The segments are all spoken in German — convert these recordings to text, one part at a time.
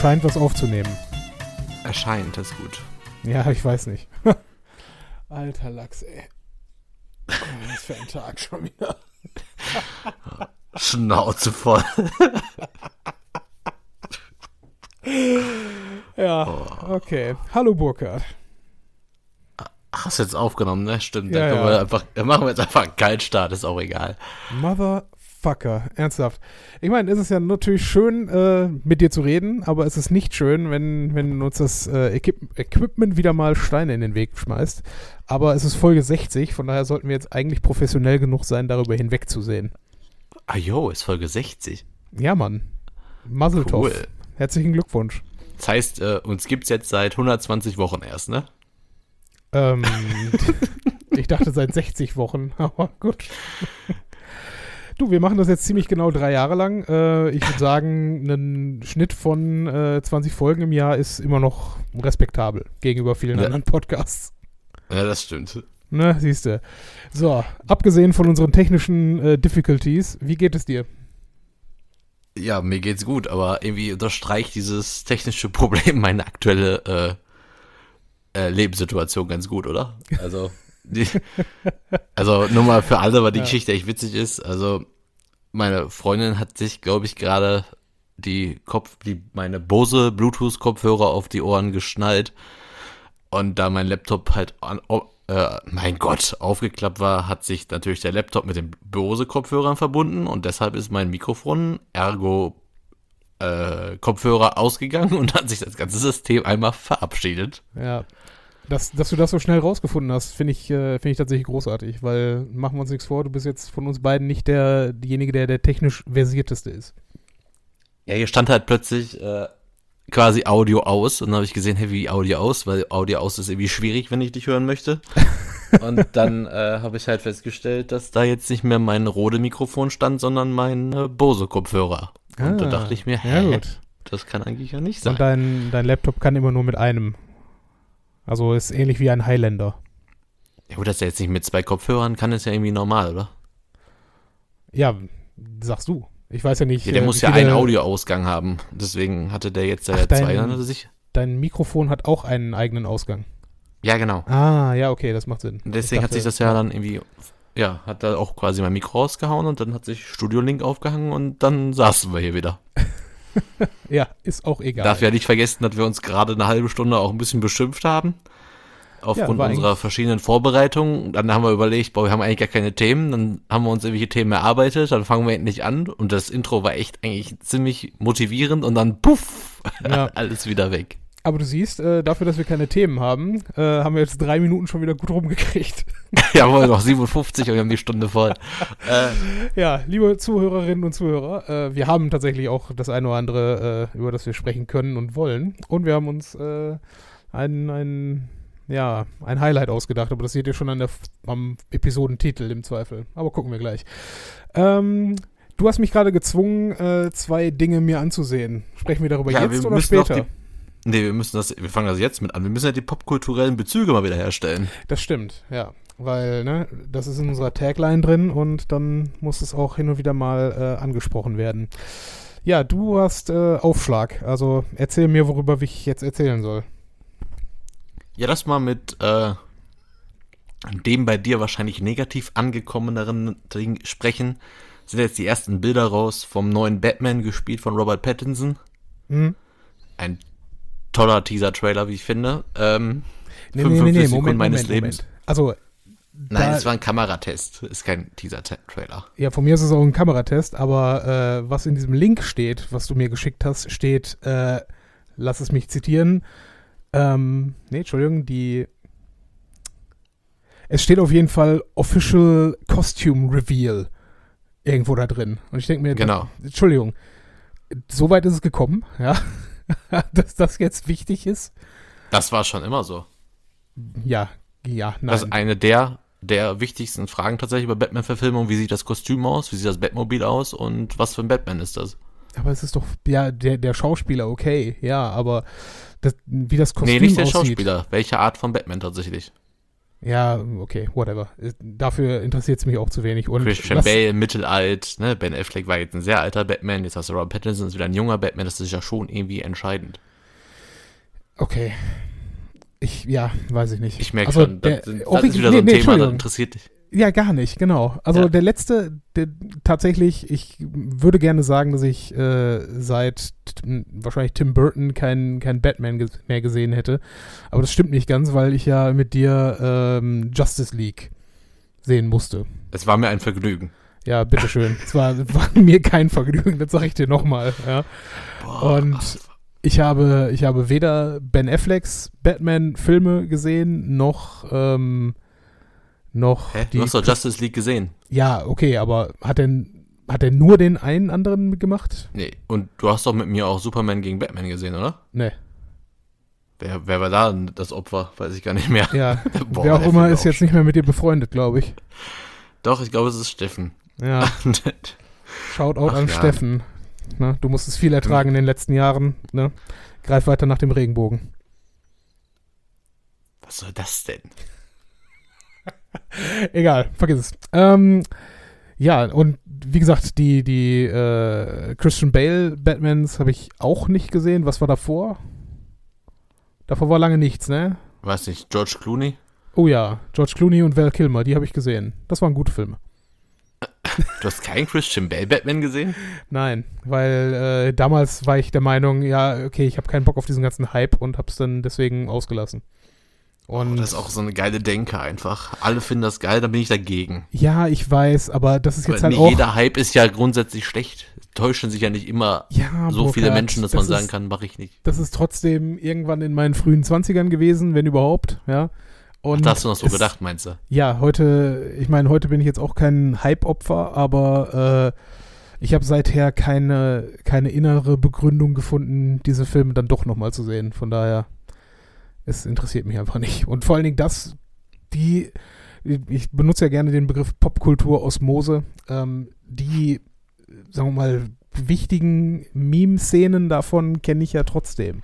Er scheint was aufzunehmen. Erscheint, das ist gut. Ja, ich weiß nicht. Alter Lachs, ey. Oh, was für ein Tag schon wieder. Schnauze voll. Ja, okay. Hallo Burkhard. Hast du jetzt aufgenommen, ne? Stimmt. Ja, dann ja. wir einfach, machen wir jetzt einfach einen Kaltstart, ist auch egal. Motherfucker, ernsthaft. Ich meine, es ist ja natürlich schön, äh, mit dir zu reden, aber es ist nicht schön, wenn, wenn uns das äh, Equip Equipment wieder mal Steine in den Weg schmeißt. Aber es ist Folge 60, von daher sollten wir jetzt eigentlich professionell genug sein, darüber hinwegzusehen. Ah jo, ist Folge 60. Ja, Mann. Muzzletov. Cool. Herzlichen Glückwunsch. Das heißt, äh, uns gibt's jetzt seit 120 Wochen erst, ne? Ähm, ich dachte seit 60 Wochen, aber gut. Du, wir machen das jetzt ziemlich genau drei Jahre lang. Äh, ich würde sagen, ein Schnitt von äh, 20 Folgen im Jahr ist immer noch respektabel gegenüber vielen Ja. anderen Podcasts. Ja, das stimmt. Ne, siehst du. So, abgesehen von unseren technischen äh, Difficulties, wie geht es dir? Ja, mir geht's gut, aber irgendwie unterstreicht dieses technische Problem meine aktuelle äh, äh, Lebenssituation ganz gut, oder? Also, die, also nur mal für alle, weil die Ja. Geschichte echt witzig ist. Also, meine Freundin hat sich, glaube ich, gerade die Kopf, die meine Bose Bluetooth-Kopfhörer auf die Ohren geschnallt. Und da mein Laptop halt an, oh, äh, mein Gott, aufgeklappt war, hat sich natürlich der Laptop mit den Bose-Kopfhörern verbunden und deshalb ist mein Mikrofon, ergo äh, Kopfhörer ausgegangen und hat sich das ganze System einmal verabschiedet. Ja. Dass, dass du das so schnell rausgefunden hast, finde ich, äh, finde ich tatsächlich großartig, weil machen wir uns nichts vor, du bist jetzt von uns beiden nicht der, derjenige, der der technisch versierteste ist. Ja, hier stand halt plötzlich äh, quasi Audio aus und dann habe ich gesehen, hey, wie Audio aus, weil Audio aus ist irgendwie schwierig, wenn ich dich hören möchte. und dann äh, habe ich halt festgestellt, dass da jetzt nicht mehr mein Rode-Mikrofon stand, sondern mein äh, Bose-Kopfhörer. Und da Ah, dachte ich mir, Ja, hä, gut. das kann eigentlich ja nicht sein. Und dein, dein Laptop kann immer nur mit einem. Also ist ähnlich wie ein Highlander. Ja gut, dass er jetzt nicht mit zwei Kopfhörern kann, ist ja irgendwie normal, oder? Ja, sagst du. Ich weiß ja nicht. Ja, der äh, muss ja einen Audioausgang haben. Deswegen hatte der jetzt ja Ach, dein- zwei, dann hat er sich. Dein Mikrofon hat auch einen eigenen Ausgang. Ja, genau. Ah, ja, okay, das macht Sinn. Deswegen Ich hat sich dachte- das ja dann irgendwie, ja, hat da auch quasi mein Mikro rausgehauen und dann hat sich Studio Link aufgehangen und dann saßen wir hier wieder. Ja, ist auch egal. Darf ja nicht vergessen, dass wir uns gerade eine halbe Stunde auch ein bisschen beschimpft haben. Aufgrund war unserer verschiedenen Vorbereitungen. Dann haben wir überlegt, boah, wir haben eigentlich gar keine Themen. Dann haben wir uns irgendwelche Themen erarbeitet. Dann fangen wir endlich an. Und das Intro war echt eigentlich ziemlich motivierend. Und dann puff, Ja. alles wieder weg. Aber du siehst, äh, dafür, dass wir keine Themen haben, äh, haben wir jetzt drei Minuten schon wieder gut rumgekriegt. Jawohl, noch 57 und wir haben die Stunde voll. äh, Ja, liebe Zuhörerinnen und Zuhörer, äh, wir haben tatsächlich auch das eine oder andere, äh, über das wir sprechen können und wollen. Und wir haben uns äh, ein, ein, ja, ein Highlight ausgedacht, aber das seht ihr schon an der, am Episodentitel im Zweifel. Aber gucken wir gleich. Ähm, du hast mich gerade gezwungen, zwei Dinge mir anzusehen. Sprechen wir darüber Ja, jetzt wir oder später? Nee, wir müssen das, wir fangen das jetzt mit an. Wir müssen ja die popkulturellen Bezüge mal wieder herstellen. Das stimmt, ja. Weil, ne, das ist in unserer Tagline drin und dann muss es auch hin und wieder mal äh, angesprochen werden. Ja, du hast äh, Aufschlag. Also erzähl mir, worüber ich jetzt erzählen soll. Ja, das mal mit äh, dem bei dir wahrscheinlich negativ angekommeneren Ding sprechen. Sind jetzt die ersten Bilder raus vom neuen Batman, gespielt von Robert Pattinson. Hm? Ein toller Teaser-Trailer, wie ich finde. Ähm, Nee, 55 Sekunden meines Lebens. Also, Nein, es war ein Kameratest, ist kein Teaser-Trailer. ja, von mir ist es auch ein Kameratest, aber äh, was in diesem Link steht, was du mir geschickt hast, steht, äh, lass es mich zitieren, ähm, nee, Entschuldigung, die es steht auf jeden Fall Official Costume Reveal irgendwo da drin. Und ich denke mir, Genau. Entschuldigung, so weit ist es gekommen, ja, dass das jetzt wichtig ist. Das war schon immer so. Ja, ja, nein. Das ist eine der, der wichtigsten Fragen tatsächlich bei Batman-Verfilmung. Wie sieht das Kostüm aus? Wie sieht das Batmobil aus? Und was für ein Batman ist das? aber es ist doch, ja, der, der Schauspieler, okay, ja, aber das, wie das Kostüm nee, nicht der aussieht. Schauspieler. Welche Art von Batman tatsächlich? Ja, okay, whatever. Äh, Dafür interessiert es mich auch zu wenig. Und Christian Bale, mittelalt, ne? Ben Affleck war jetzt ein sehr alter Batman, jetzt hast du Robert Pattinson, ist wieder ein junger Batman, das ist ja schon irgendwie entscheidend. Okay. Ich, ja, weiß ich nicht. Ich merke Also schon, der- das, sind- oh, das ist wieder nee, so ein nee, Thema, das interessiert dich. Ja, gar nicht, genau. Also Ja. der letzte, der, tatsächlich, ich würde gerne sagen, dass ich äh, seit wahrscheinlich Tim Burton keinen kein Batman ges mehr gesehen hätte. Aber das stimmt nicht ganz, weil ich ja mit dir ähm, Justice League sehen musste. Es war mir ein Vergnügen. Ja, bitteschön. es war, war mir kein Vergnügen, das sage ich dir nochmal. Ja. Boah, Und ich habe, ich habe weder Ben Afflecks Batman-Filme gesehen, noch, ähm, noch Hä? die Du hast doch Justice League gesehen. ja, okay, aber hat denn hat er nur den einen anderen mitgemacht? Nee, und du hast doch mit mir auch Superman gegen Batman gesehen, oder? Nee. Wer, wer war da das Opfer? Weiß ich gar nicht mehr. Ja, Boah, wer auch immer ist auch jetzt nicht mehr mit dir befreundet, glaube ich. Doch, ich glaube, es ist Steffen. Ja, Shoutout Ach an ja. Steffen. Ne, du musstest viel ertragen in den letzten Jahren. Ne? Greif weiter nach dem Regenbogen. Was soll das denn? Egal, vergiss es. Ähm, ja, und wie gesagt, die, die äh, Christian Bale Batmans habe ich auch nicht gesehen. Was war davor? Davor war lange nichts, ne? Weiß nicht, George Clooney? Oh ja, George Clooney und Val Kilmer, die habe ich gesehen. Das waren gute Filme. Du hast keinen Christian Bale Batman gesehen? Nein, weil äh, damals war ich der Meinung, ja, okay, ich habe keinen Bock auf diesen ganzen Hype und habe es dann deswegen ausgelassen. Und Oh, das ist auch so eine geile Denke einfach. Alle finden das geil, dann bin ich dagegen. ja, ich weiß, aber das ist jetzt Aber halt nicht auch. jeder Hype ist ja grundsätzlich schlecht. Täuschen sich ja nicht immer ja, so viele Burkhard, Menschen, dass man das sagen ist, kann, mache ich nicht. Das ist trotzdem irgendwann in meinen frühen 20ern gewesen, wenn überhaupt, ja. Und Ach, da hast du noch so es- gedacht, meinst du? Ja, heute, ich meine, heute bin ich jetzt auch kein Hype-Opfer, aber äh, ich habe seither keine, keine innere Begründung gefunden, diese Filme dann doch nochmal zu sehen. Von daher, es interessiert mich einfach nicht. Und vor allen Dingen das, die, ich benutze ja gerne den Begriff Popkultur-Osmose, ähm, die, sagen wir mal, wichtigen Meme-Szenen davon kenne ich ja trotzdem.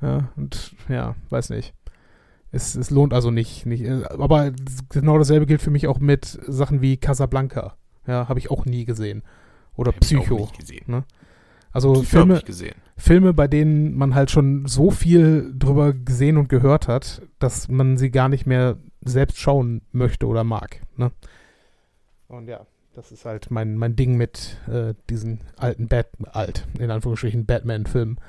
Ja, und ja, weiß nicht. Es, es lohnt also nicht, nicht. Aber genau dasselbe gilt für mich auch mit Sachen wie Casablanca. Ja, habe ich auch nie gesehen. Oder Hab ich auch Psycho. nicht gesehen. Also Psycho Filme, ich gesehen. Filme, bei denen man halt schon so viel drüber gesehen und gehört hat, dass man sie gar nicht mehr selbst schauen möchte oder mag. Ne? Und ja, das ist halt mein, mein Ding mit äh, diesen alten Bat alt, in Anführungsstrichen Batman-Filmen.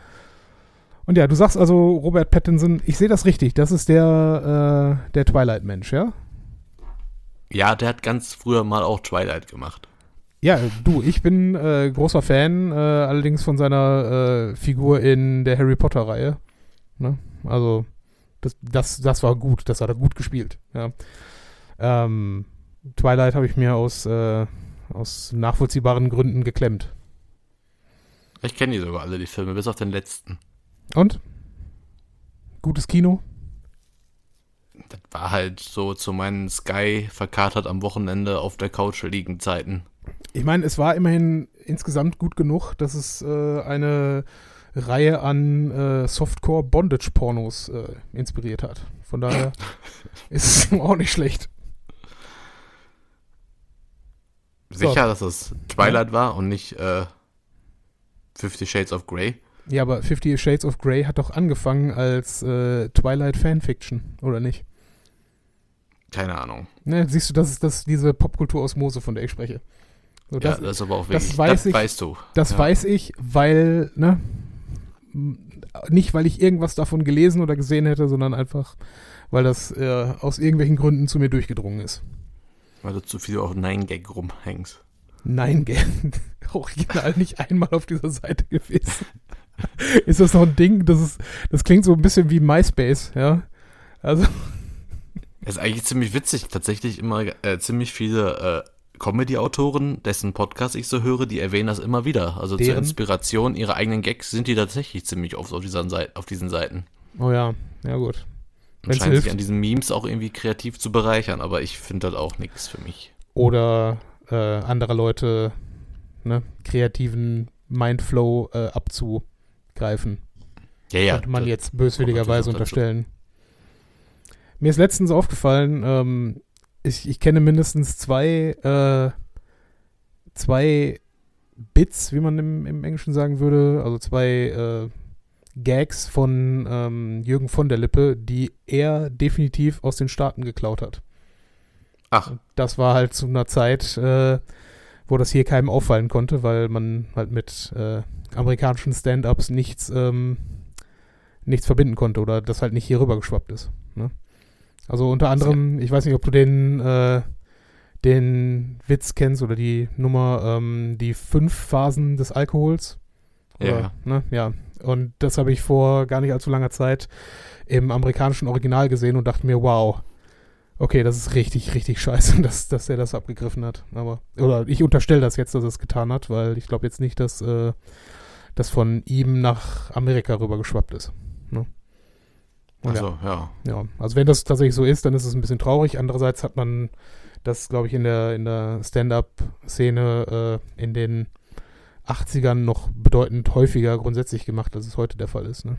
Und ja, du sagst also Robert Pattinson, ich sehe das richtig, das ist der, äh, der Twilight-Mensch, ja? Ja, der hat ganz früher mal auch Twilight gemacht. Ja, du, ich bin äh, großer Fan, äh, allerdings von seiner äh, Figur in der Harry Potter-Reihe. Ne? Also, das, das, das war gut, das hat er gut gespielt. Ja. Ähm, Twilight habe ich mir aus, äh, aus nachvollziehbaren Gründen geklemmt. Ich kenne die sogar alle, die Filme, bis auf den letzten. Und? Gutes Kino? Das war halt so zu meinen Sky verkatert am Wochenende auf der Couch liegen Zeiten. Ich meine, es war immerhin insgesamt gut genug, dass es äh, eine Reihe an äh, Softcore-Bondage-Pornos äh, inspiriert hat. Von daher ist es auch nicht schlecht. So. Sicher, dass es Twilight war und nicht äh, Fifty Shades of Grey. Ja, aber Fifty Shades of Grey hat doch angefangen als äh, Twilight Fanfiction, oder nicht? Keine Ahnung. Ne, siehst du, das ist das, diese Popkultur-Osmose, von der ich spreche. So, das, ja, das ist aber auch das wirklich, weiß das ich- weißt du. das ja. weiß ich, weil, ne, nicht, weil ich irgendwas davon gelesen oder gesehen hätte, sondern einfach, weil das äh, aus irgendwelchen Gründen zu mir durchgedrungen ist. Weil du zu viel auf Nine Gag rumhängst. Nein, gern. Original nicht einmal auf dieser Seite gewesen. ist das noch ein Ding? Das, ist, das klingt so ein bisschen wie MySpace, ja? Also, Das ist eigentlich ziemlich witzig. Tatsächlich immer äh, ziemlich viele äh, Comedy-Autoren, dessen Podcast ich so höre, die erwähnen das immer wieder. Also zur Deren? Inspiration ihrer eigenen Gags sind die tatsächlich ziemlich oft auf, dieser Seite, auf diesen Seiten. oh ja, ja gut. Und Wenn's scheinen hilft. sich an diesen Memes auch irgendwie kreativ zu bereichern, aber ich finde das auch nichts für mich. Oder äh, andere Leute, ne, kreativen Mindflow äh, abzugreifen. Ja, ja. Könnte man jetzt böswilligerweise unterstellen. Mir ist letztens aufgefallen, ähm, ich, ich kenne mindestens zwei, äh, zwei Bits, wie man im, im Englischen sagen würde, also zwei äh, Gags von ähm, Jürgen von der Lippe, die er definitiv aus den Staaten geklaut hat. Ach. Das war halt zu einer Zeit, äh, wo das hier keinem auffallen konnte, weil man halt mit äh, amerikanischen Stand-ups nichts, ähm, nichts verbinden konnte oder das halt nicht hier rüber geschwappt ist. Ne? Also unter anderem, ich weiß nicht, ob du den, äh, den Witz kennst oder die Nummer, ähm, die fünf Phasen des Alkohols. Oder, Ja. Ne? Ja. Und das habe ich vor gar nicht allzu langer Zeit im amerikanischen Original gesehen und dachte mir, wow, okay, das ist richtig, richtig scheiße, dass, dass er das abgegriffen hat. Aber, oder ich unterstelle das jetzt, dass er es getan hat, weil ich glaube jetzt nicht, dass äh, das von ihm nach Amerika rüber geschwappt ist. Ne? Und ja. Also, ja. Ja, also wenn das tatsächlich so ist, dann ist es ein bisschen traurig. Andererseits hat man das, glaube ich, in der, in der Stand-up-Szene äh, in den 80ern noch bedeutend häufiger grundsätzlich gemacht, als es heute der Fall ist. Ne?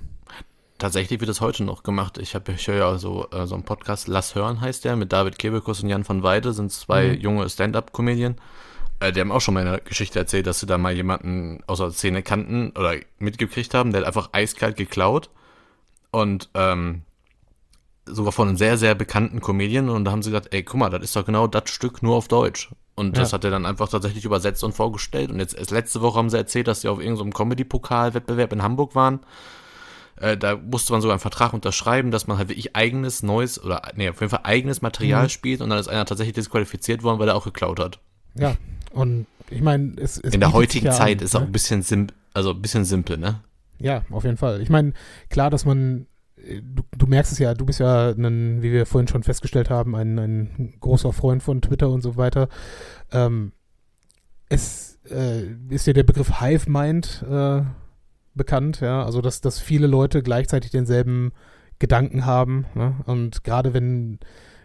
Tatsächlich wird es heute noch gemacht. Ich habe ich höre ja so, äh, so einen Podcast, Lass hören heißt der, mit David Kebekus und Jan van Weide, sind zwei Mhm. junge Stand-Up-Comedien. Äh, die haben auch schon mal eine Geschichte erzählt, dass sie da mal jemanden aus der Szene kannten oder mitgekriegt haben, der hat einfach eiskalt geklaut. Und ähm, sogar von einem sehr, sehr bekannten Comedian. Und da haben sie gesagt, ey, guck mal, das ist doch genau das Stück nur auf Deutsch. Und das Ja. hat er dann einfach tatsächlich übersetzt und vorgestellt. Und jetzt erst letzte Woche haben sie erzählt, dass sie auf irgendeinem Comedy-Pokal-Wettbewerb in Hamburg waren. Äh, da musste man sogar einen Vertrag unterschreiben, dass man halt wirklich eigenes, neues oder nee, auf jeden Fall eigenes Material Mhm. spielt und dann ist einer tatsächlich disqualifiziert worden, weil er auch geklaut hat. Ja, und ich meine, es, es In der heutigen Zeit an, ist auch ne? ein bisschen sim also ein bisschen simpel, ne? Ja, auf jeden Fall. Ich meine, klar, dass man, äh, du, du merkst es ja, du bist ja, ein, wie wir vorhin schon festgestellt haben, ein, ein großer Freund von Twitter und so weiter. Ähm, es äh, ist dir der Begriff Hive Mind äh, bekannt, ja, also dass, dass viele Leute gleichzeitig denselben Gedanken haben. Ne? Und gerade wenn,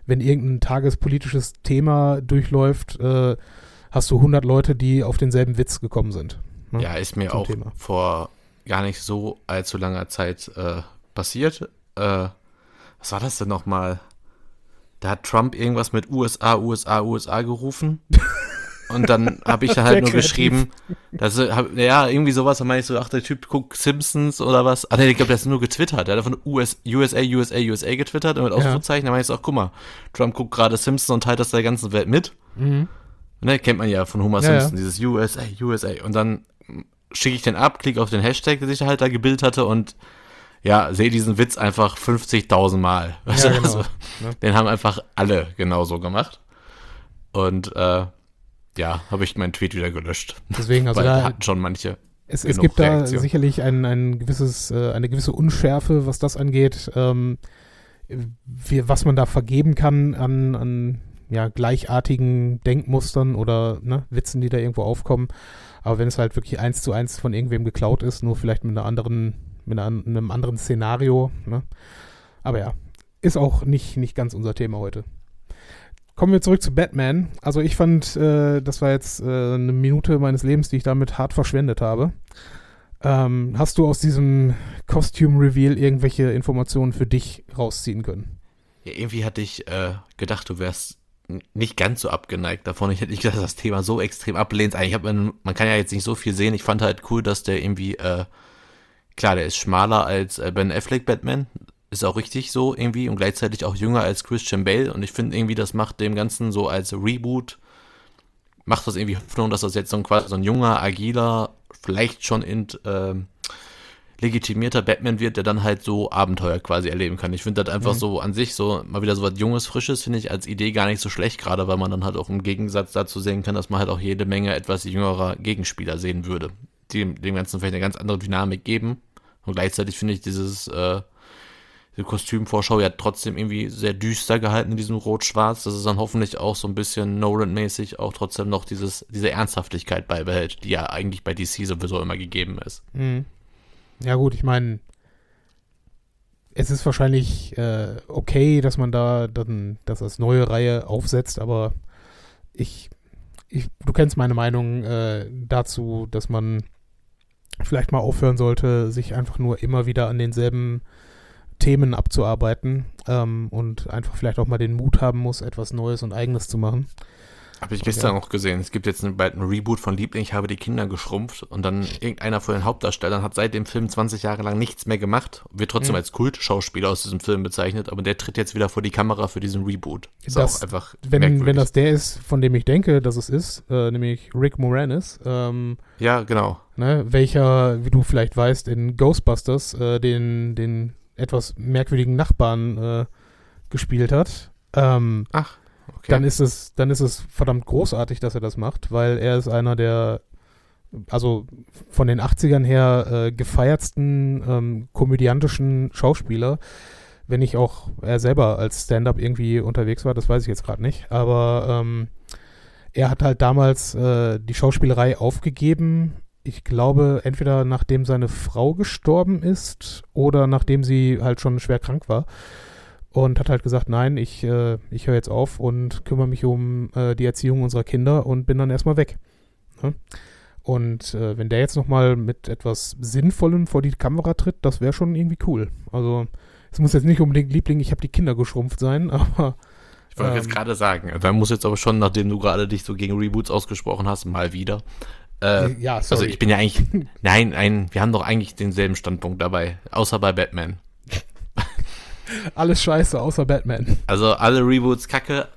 wenn irgendein tagespolitisches Thema durchläuft, äh, hast du 100 Leute, die auf denselben Witz gekommen sind. ne? Ja, ist mir zum auch Thema. vor gar nicht so allzu langer Zeit äh, passiert. Äh, was war das denn nochmal? Da hat Trump irgendwas mit USA, USA, USA gerufen. Und dann habe ich da halt nur kreativ. geschrieben, dass hab, ja, irgendwie sowas, dann meine ich so, ach, der Typ guckt Simpsons oder was. Ach nee, ich glaube, der ist nur getwittert. Der hat von US, USA, USA, USA getwittert und mit Ausrufezeichen. Dann meine ich so, ach, guck mal, Trump guckt gerade Simpsons und teilt das der ganzen Welt mit. Mhm. Ne, kennt man ja von Homer Ja, Simpson, dieses USA, USA. Und dann schicke ich den ab, klicke auf den Hashtag, der sich halt da gebildet hatte und ja, sehe diesen Witz einfach 50.000 Mal. Weißt Ja, du, genau. also, Ne? Den haben einfach alle genauso gemacht. Und äh, ja, habe ich meinen Tweet wieder gelöscht. Deswegen, also weil da, hatten schon manche. es, es gibt da Reaktion. sicherlich ein, ein gewisses, äh, eine gewisse Unschärfe, was das angeht, ähm, wie, was man da vergeben kann an, an ja, gleichartigen Denkmustern oder ne, Witzen, die da irgendwo aufkommen. Aber wenn es halt wirklich eins zu eins von irgendwem geklaut ist, nur vielleicht mit einer anderen, mit einem anderen Szenario, ne? Aber ja, ist auch nicht, nicht ganz unser Thema heute. Kommen wir zurück zu Batman. Also ich fand, äh, das war jetzt äh, eine Minute meines Lebens, die ich damit hart verschwendet habe. Ähm, hast du aus diesem Costume Reveal irgendwelche Informationen für dich rausziehen können? Ja, irgendwie hatte ich äh, gedacht, du wärst nicht ganz so abgeneigt davon. Ich hätte nicht gedacht, dass das Thema so extrem ablehnst. Eigentlich hat man, kann ja jetzt nicht so viel sehen. Ich fand halt cool, dass der irgendwie, äh, klar, der ist schmaler als äh, Ben Affleck Batman. Ist auch richtig so irgendwie und gleichzeitig auch jünger als Christian Bale. Und ich finde irgendwie, das macht dem Ganzen so als Reboot, macht das irgendwie Hoffnung, dass das jetzt so ein quasi so ein junger, agiler, vielleicht schon in, ähm, legitimierter Batman wird, der dann halt so Abenteuer quasi erleben kann. Ich finde das einfach Mhm. so an sich so mal wieder so was Junges, Frisches, finde ich als Idee gar nicht so schlecht, gerade weil man dann halt auch im Gegensatz dazu sehen kann, dass man halt auch jede Menge etwas jüngerer Gegenspieler sehen würde, die dem Ganzen vielleicht eine ganz andere Dynamik geben. Und gleichzeitig finde ich dieses, äh, diese Kostümvorschau ja trotzdem irgendwie sehr düster gehalten in diesem Rot-Schwarz, dass es dann hoffentlich auch so ein bisschen Nolan-mäßig auch trotzdem noch dieses, diese Ernsthaftigkeit beibehält, die ja eigentlich bei DC sowieso immer gegeben ist. Mhm. Ja gut, ich meine, es ist wahrscheinlich äh, okay, dass man da dann das als neue Reihe aufsetzt, aber ich, ich du kennst meine Meinung äh, dazu, dass man vielleicht mal aufhören sollte, sich einfach nur immer wieder an denselben Themen abzuarbeiten ähm, und einfach vielleicht auch mal den Mut haben muss, etwas Neues und Eigenes zu machen. Habe ich gestern ja. noch gesehen. Es gibt jetzt bald ein Reboot von Liebling, ich habe die Kinder geschrumpft und dann irgendeiner von den Hauptdarstellern hat seit dem Film 20 Jahre lang nichts mehr gemacht, wird trotzdem mhm. als Kultschauspieler aus diesem Film bezeichnet, aber der tritt jetzt wieder vor die Kamera für diesen Reboot. Ist das, auch einfach wenn, wenn das der ist, von dem ich denke, dass es ist, äh, nämlich Rick Moranis. Ähm, ja, genau. Ne, welcher, wie du vielleicht weißt, in Ghostbusters äh, den, den etwas merkwürdigen Nachbarn äh, gespielt hat. Ähm, Ach. Okay. Dann ist es, dann ist es verdammt großartig, dass er das macht, weil er ist einer der, also von den 80ern her äh, gefeiertsten ähm, komödiantischen Schauspieler. Wenn nicht auch er selber als Stand-up irgendwie unterwegs war, das weiß ich jetzt gerade nicht. Aber ähm, er hat halt damals äh, die Schauspielerei aufgegeben. Ich glaube, entweder nachdem seine Frau gestorben ist oder nachdem sie halt schon schwer krank war und hat halt gesagt, nein, ich, äh, ich höre jetzt auf und kümmere mich um äh, die Erziehung unserer Kinder und bin dann erstmal weg. Ne? Und äh, wenn der jetzt nochmal mit etwas Sinnvollem vor die Kamera tritt, das wäre schon irgendwie cool. Also es muss jetzt nicht unbedingt Liebling, ich habe die Kinder geschrumpft sein, aber ich wollte ähm, jetzt gerade sagen, da muss jetzt aber schon, nachdem du gerade dich so gegen Reboots ausgesprochen hast, mal wieder. Äh, ja, sorry. Also ich bin ja eigentlich, nein, nein, wir haben doch eigentlich denselben Standpunkt dabei, außer bei Batman. Alles scheiße, außer Batman. Also alle Reboots kacke,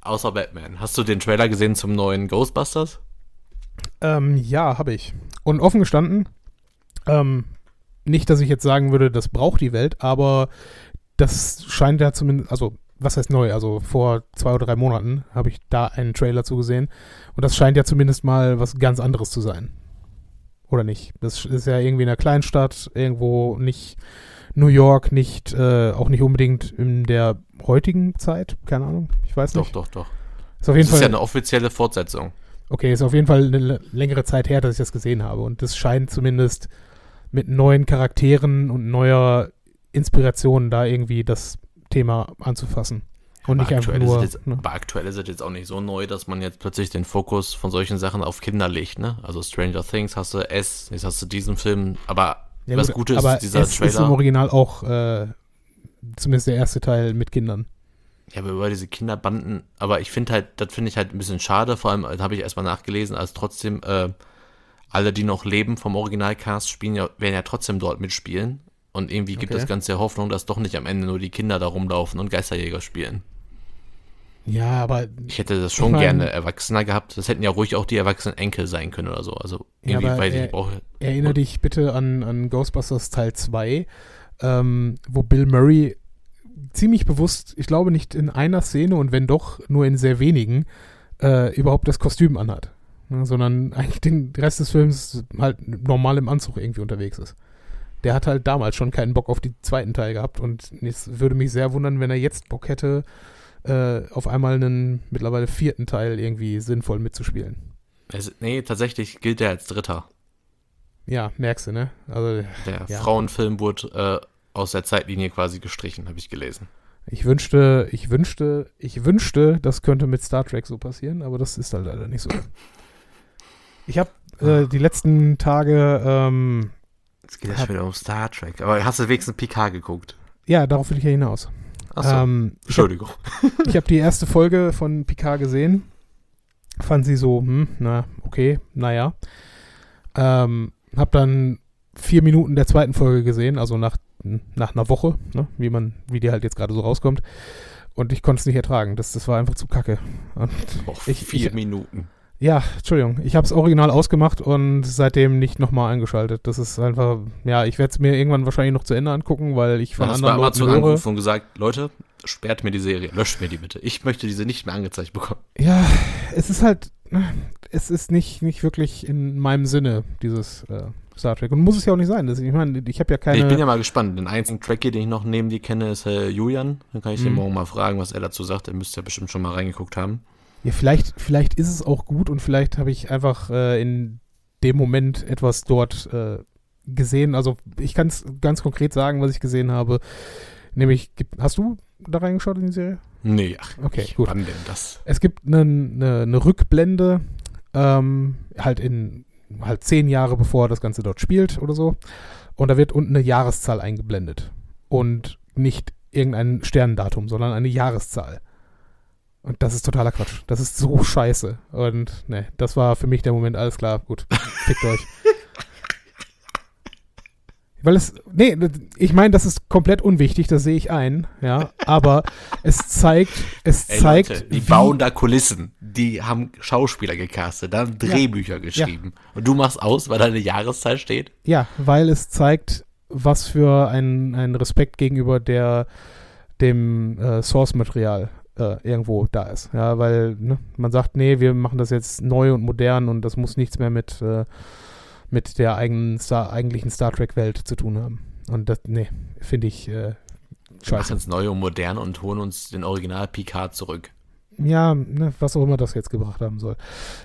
außer Batman. Hast du den Trailer gesehen zum neuen Ghostbusters? Ähm, ja, habe ich. Und offen gestanden, ähm, nicht, dass ich jetzt sagen würde, das braucht die Welt, aber das scheint ja zumindest, also was heißt neu? Also vor zwei oder drei Monaten habe ich da einen Trailer zugesehen und das scheint ja zumindest mal was ganz anderes zu sein. Oder nicht? Das ist ja irgendwie in einer Kleinstadt, irgendwo nicht New York nicht, äh, auch nicht unbedingt in der heutigen Zeit, keine Ahnung, ich weiß nicht. Doch, doch, doch. Ist auf jeden das Fall, ist ja eine offizielle Fortsetzung. Okay, ist auf jeden Fall eine längere Zeit her, dass ich das gesehen habe. Und das scheint zumindest mit neuen Charakteren und neuer Inspiration da irgendwie das Thema anzufassen. Und nicht einfach nur. Jetzt, ne? Aber aktuell ist es jetzt auch nicht so neu, dass man jetzt plötzlich den Fokus von solchen Sachen auf Kinder legt, ne? Also Stranger Things hast du S, jetzt hast du diesen Film, aber ja, Was gut, Gutes aber dieser es Trailer. ist im Original auch äh, zumindest der erste Teil mit Kindern. Ja, aber über diese Kinderbanden, aber ich finde halt, das finde ich halt ein bisschen schade, vor allem, das habe ich erstmal nachgelesen, als trotzdem äh, alle, die noch leben vom Originalcast spielen, ja, werden ja trotzdem dort mitspielen. Und irgendwie gibt es ganz sehr Hoffnung, dass doch nicht am Ende nur die Kinder da rumlaufen und Geisterjäger spielen. Ja, aber. Ich hätte das schon ich mein, gerne Erwachsener gehabt. Das hätten ja ruhig auch die erwachsenen Enkel sein können oder so. Also irgendwie, ja, weil er, ich brauche. Erinnere dich bitte an, an Ghostbusters Teil 2, ähm, wo Bill Murray ziemlich bewusst, ich glaube nicht in einer Szene und wenn doch, nur in sehr wenigen, äh, überhaupt das Kostüm anhat. Ne, sondern eigentlich den Rest des Films halt normal im Anzug irgendwie unterwegs ist. Der hat halt damals schon keinen Bock auf den zweiten Teil gehabt und es würde mich sehr wundern, wenn er jetzt Bock hätte, äh, auf einmal einen mittlerweile vierten Teil irgendwie sinnvoll mitzuspielen. Es, nee, tatsächlich gilt er als Dritter. Ja, merkst du, ne? Also, der ja. Frauenfilm wurde äh, aus der Zeitlinie quasi gestrichen, habe ich gelesen. Ich wünschte, ich wünschte, ich wünschte, das könnte mit Star Trek so passieren, aber das ist halt leider nicht so. Ich habe äh, die letzten Tage. Ähm, Jetzt geht es schon wieder um Star Trek. Aber hast du wenigstens PK geguckt? Ja, darauf will ich ja hinaus. Achso, ähm, Entschuldigung. Ich habe hab die erste Folge von Picard gesehen. Fand sie so, hm, na, okay, naja. Ähm, hab dann vier Minuten der zweiten Folge gesehen, also nach, nach einer Woche, ne, wie man, wie die halt jetzt gerade so rauskommt. Und ich konnte es nicht ertragen. Das, das war einfach zu kacke. Und Och, ich, vier ich, Minuten. Ja, Entschuldigung. Ich habe es original ausgemacht und seitdem nicht nochmal eingeschaltet. Das ist einfach, ja, ich werde es mir irgendwann wahrscheinlich noch zu Ende angucken, weil ich von Dann anderen hast bei Amazon angerufen und gesagt, Leute, sperrt mir die Serie, löscht mir die bitte. Ich möchte diese nicht mehr angezeigt bekommen. Ja, es ist halt, es ist nicht, nicht wirklich in meinem Sinne, dieses äh, Star Trek. Und muss es ja auch nicht sein. Das, ich meine, ich habe ja keine. Ich bin ja mal gespannt. Den einzigen Track, den ich noch neben die kenne, ist äh, Julian. Dann kann ich mhm. den morgen mal fragen, was er dazu sagt. Er müsste ja bestimmt schon mal reingeguckt haben. Ja, vielleicht, vielleicht ist es auch gut und vielleicht habe ich einfach äh, in dem Moment etwas dort äh, gesehen. Also ich kann es ganz konkret sagen, was ich gesehen habe. Nämlich, hast du da reingeschaut in die Serie? Nee, ach, okay, gut. Wann denn das? Es gibt eine, eine, eine Rückblende, ähm, halt in halt zehn Jahre bevor das Ganze dort spielt oder so. Und da wird unten eine Jahreszahl eingeblendet. und nicht irgendein Sternendatum, sondern eine Jahreszahl. Und das ist totaler Quatsch. Das ist so scheiße. Und ne, das war für mich der Moment, alles klar, gut, fickt euch. Weil es, nee, ich meine, das ist komplett unwichtig, das sehe ich ein, ja, aber es zeigt, es Ey, zeigt, Leute, die bauen da Kulissen. Die haben Schauspieler gecastet, dann Drehbücher geschrieben. Und du machst aus, weil da eine Jahreszahl steht? Ja, weil es zeigt, was für ein, ein Respekt gegenüber der, dem äh, Source-Material äh, irgendwo da ist. Ja, weil ne, man sagt, nee, wir machen das jetzt neu und modern und das muss nichts mehr mit, äh, mit der eigenen Star, eigentlichen Star Trek-Welt zu tun haben. Und das, nee, finde ich äh, Wir scheiße. machen es neu und modern und holen uns den Original Picard zurück. Ja, ne, was auch immer das jetzt gebracht haben soll.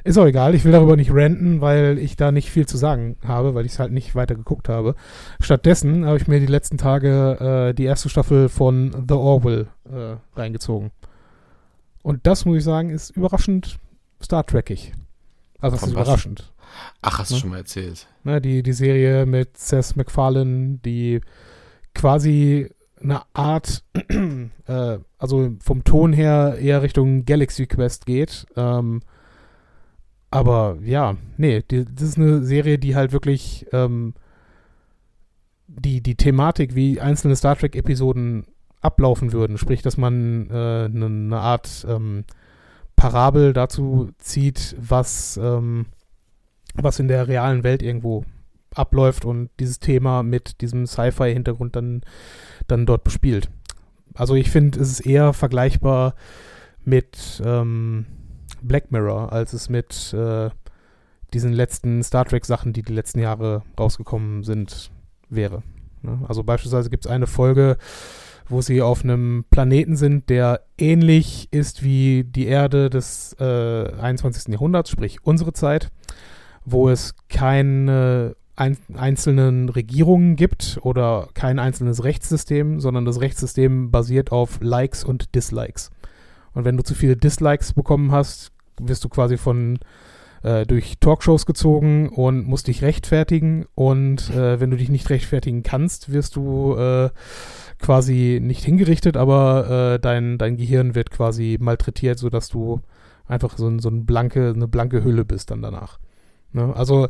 Ist auch egal, ich will darüber nicht ranten, weil ich da nicht viel zu sagen habe, weil ich es halt nicht weiter geguckt habe. Stattdessen habe ich mir die letzten Tage äh, die erste Staffel von The Orville äh, reingezogen. Und das, muss ich sagen, ist überraschend Star Trekig. Also das ist überraschend. Ach, hast du Ne? schon mal erzählt. Ne, die, die Serie mit Seth MacFarlane, die quasi eine Art, äh, also vom Ton her eher Richtung Galaxy Quest geht. Ähm, aber ja, nee, die, das ist eine Serie, die halt wirklich ähm, die, die Thematik, wie einzelne Star Trek-Episoden ablaufen würden, sprich, dass man äh, eine ne Art ähm, Parabel dazu zieht, was, ähm, was in der realen Welt irgendwo abläuft und dieses Thema mit diesem Sci-Fi-Hintergrund dann, dann dort bespielt. Also ich finde, es ist eher vergleichbar mit ähm, Black Mirror, als es mit äh, diesen letzten Star Trek-Sachen, die die letzten Jahre rausgekommen sind, wäre. Ne? Also beispielsweise gibt es eine Folge, wo sie auf einem Planeten sind, der ähnlich ist wie die Erde des äh, 21. Jahrhunderts, sprich unsere Zeit, wo es keine ein, einzelnen Regierungen gibt oder kein einzelnes Rechtssystem, sondern das Rechtssystem basiert auf Likes und Dislikes. Und wenn du zu viele Dislikes bekommen hast, wirst du quasi von äh, durch Talkshows gezogen und musst dich rechtfertigen. Und äh, wenn du dich nicht rechtfertigen kannst, wirst du äh, quasi nicht hingerichtet, aber äh, dein, dein Gehirn wird quasi malträtiert, sodass du einfach so, ein, so ein blanke, eine blanke Hülle bist dann danach. Ne? Also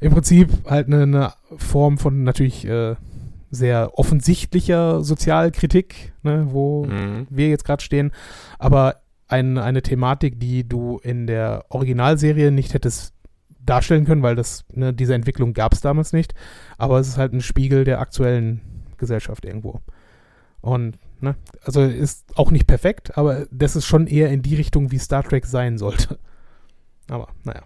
im Prinzip halt eine, eine Form von natürlich äh, sehr offensichtlicher Sozialkritik, ne, wo Mhm. wir jetzt gerade stehen, aber ein, eine Thematik, die du in der Originalserie nicht hättest darstellen können, weil das, ne, diese Entwicklung gab es damals nicht, aber es ist halt ein Spiegel der aktuellen Gesellschaft irgendwo. Und, ne, also ist auch nicht perfekt, aber das ist schon eher in die Richtung, wie Star Trek sein sollte. Aber, naja.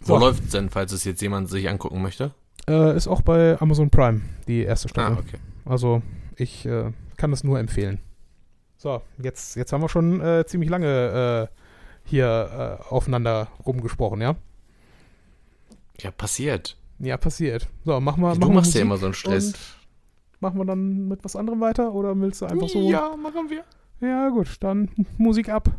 Wo So. läuft's denn, falls es jetzt jemand sich angucken möchte? Äh, ist auch bei Amazon Prime, die erste Staffel. Ah, okay. Also ich äh, kann das nur empfehlen. So, jetzt, jetzt haben wir schon äh, ziemlich lange äh, hier äh, aufeinander rumgesprochen, ja? Ja, passiert. Ja, passiert. So, machen wir. du machen wir machst ja Musik immer so einen Stress. Machen wir dann mit was anderem weiter oder willst du einfach so? Ja, machen wir. Ja, gut, dann Musik ab.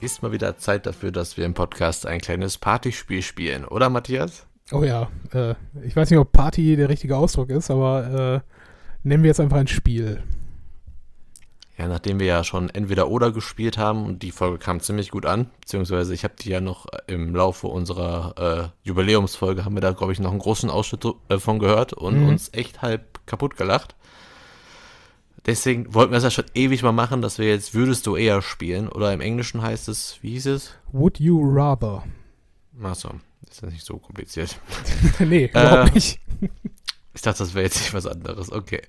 Ist mal wieder Zeit dafür, dass wir im Podcast ein kleines Partyspiel spielen, oder Matthias? Oh ja, äh, ich weiß nicht, ob Party der richtige Ausdruck ist, aber äh, nennen wir jetzt einfach ein Spiel. Ja, nachdem wir ja schon entweder oder gespielt haben und die Folge kam ziemlich gut an, beziehungsweise ich habe die ja noch im Laufe unserer äh, Jubiläumsfolge, haben wir da, glaube ich, noch einen großen Ausschnitt äh, von gehört und Mhm. uns echt halb kaputt gelacht. Deswegen wollten wir es ja schon ewig mal machen, dass wir jetzt Würdest du eher spielen oder im Englischen heißt es, wie hieß es? Would you rather? Achso, ist ja nicht so kompliziert. nee, überhaupt nicht. Ich dachte, das wäre jetzt nicht was anderes. Okay.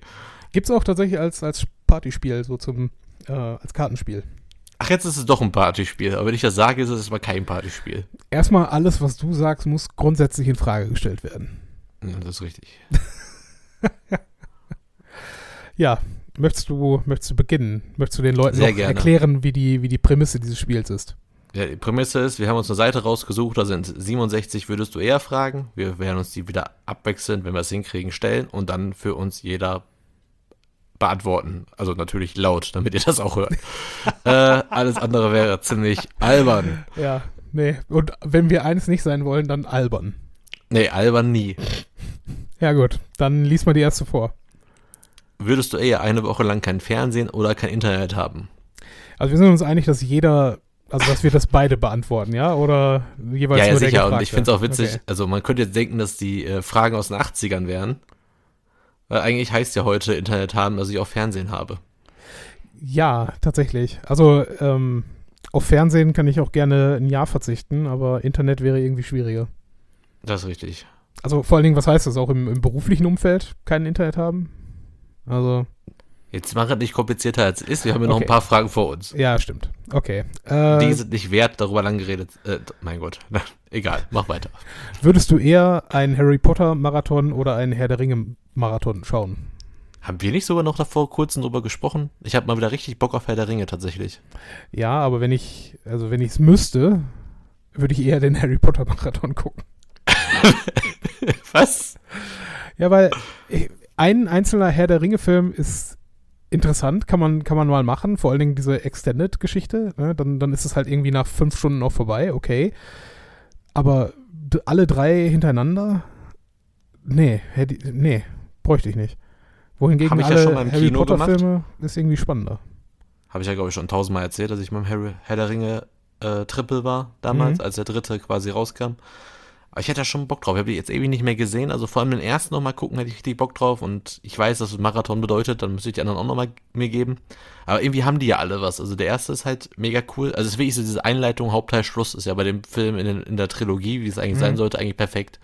Gibt's auch tatsächlich als, als Partyspiel, so zum, äh, als Kartenspiel. Ach, jetzt ist es doch ein Partyspiel. Aber wenn ich das sage, ist es erstmal kein Partyspiel. Erstmal alles, was du sagst, muss grundsätzlich in Frage gestellt werden. Ja, das ist richtig. Ja, möchtest du, möchtest du beginnen? Möchtest du den Leuten Sehr noch gerne. erklären, wie die, wie die Prämisse dieses Spiels ist? Ja, die Prämisse ist, wir haben uns eine Seite rausgesucht, da sind 67 würdest du eher fragen. Wir werden uns die wieder abwechselnd, wenn wir es hinkriegen, stellen und dann für uns jeder beantworten. Also natürlich laut, damit ihr das auch hört. äh, alles andere wäre ziemlich albern. Ja, nee. Und wenn wir eins nicht sein wollen, dann albern. Nee, albern nie. Ja gut, dann lies mal die erste vor. Würdest du eher eine Woche lang kein Fernsehen oder kein Internet haben? Also wir sind uns einig, dass jeder, also dass wir das beide beantworten, ja? Oder jeweils ja, ja, nur der sicher. Und Gefragte? ich finde es auch witzig, Okay. also man könnte jetzt denken, dass die äh, Fragen aus den 80ern wären. Weil eigentlich heißt ja heute Internet haben, dass ich auch Fernsehen habe. Ja, tatsächlich. Also ähm, auf Fernsehen kann ich auch gerne ein Jahr verzichten, aber Internet wäre irgendwie schwieriger. Das ist richtig. Also vor allen Dingen, was heißt das? Auch im, im beruflichen Umfeld kein Internet haben? Also, Jetzt mach es nicht komplizierter als es ist. Wir haben ja noch Okay. ein paar Fragen vor uns. ja, stimmt. Okay. Äh, Die sind nicht wert, darüber lang geredet. Äh, mein Gott. Egal, mach weiter. würdest du eher einen Harry Potter Marathon oder einen Herr der Ringe Marathon schauen? Haben wir nicht sogar noch davor kurzem drüber gesprochen? Ich habe mal wieder richtig Bock auf Herr der Ringe tatsächlich. Ja, aber wenn ich, also wenn ich es müsste, würde ich eher den Harry Potter Marathon gucken. Was? Ja, weil äh, ein einzelner Herr der Ringe-Film ist interessant, kann man, kann man mal machen, vor allen Dingen diese Extended-Geschichte. Ne? Dann, dann ist es halt irgendwie nach fünf Stunden auch vorbei, okay. Aber alle drei hintereinander? Nee, hätte, nee, bräuchte ich nicht. Wohingegen ich ja alle schon mal im Harry Kino Potter-Filme ist irgendwie spannender. Habe ich ja, glaube ich, schon tausendmal erzählt, dass ich beim Harry, Herr der Ringe äh, Triple war, damals, Mhm. als der dritte quasi rauskam. Aber ich hätte da schon Bock drauf. Ich habe die jetzt ewig nicht mehr gesehen. Also vor allem den ersten nochmal gucken, hätte ich richtig Bock drauf. Und ich weiß, dass es Marathon bedeutet, dann müsste ich die anderen auch nochmal mir geben. Aber irgendwie haben die ja alle was. Also der erste ist halt mega cool. Also es ist wirklich so diese Einleitung, Hauptteil, Schluss ist ja bei dem Film in, den, in der Trilogie, wie es eigentlich Mhm. sein sollte, eigentlich perfekt.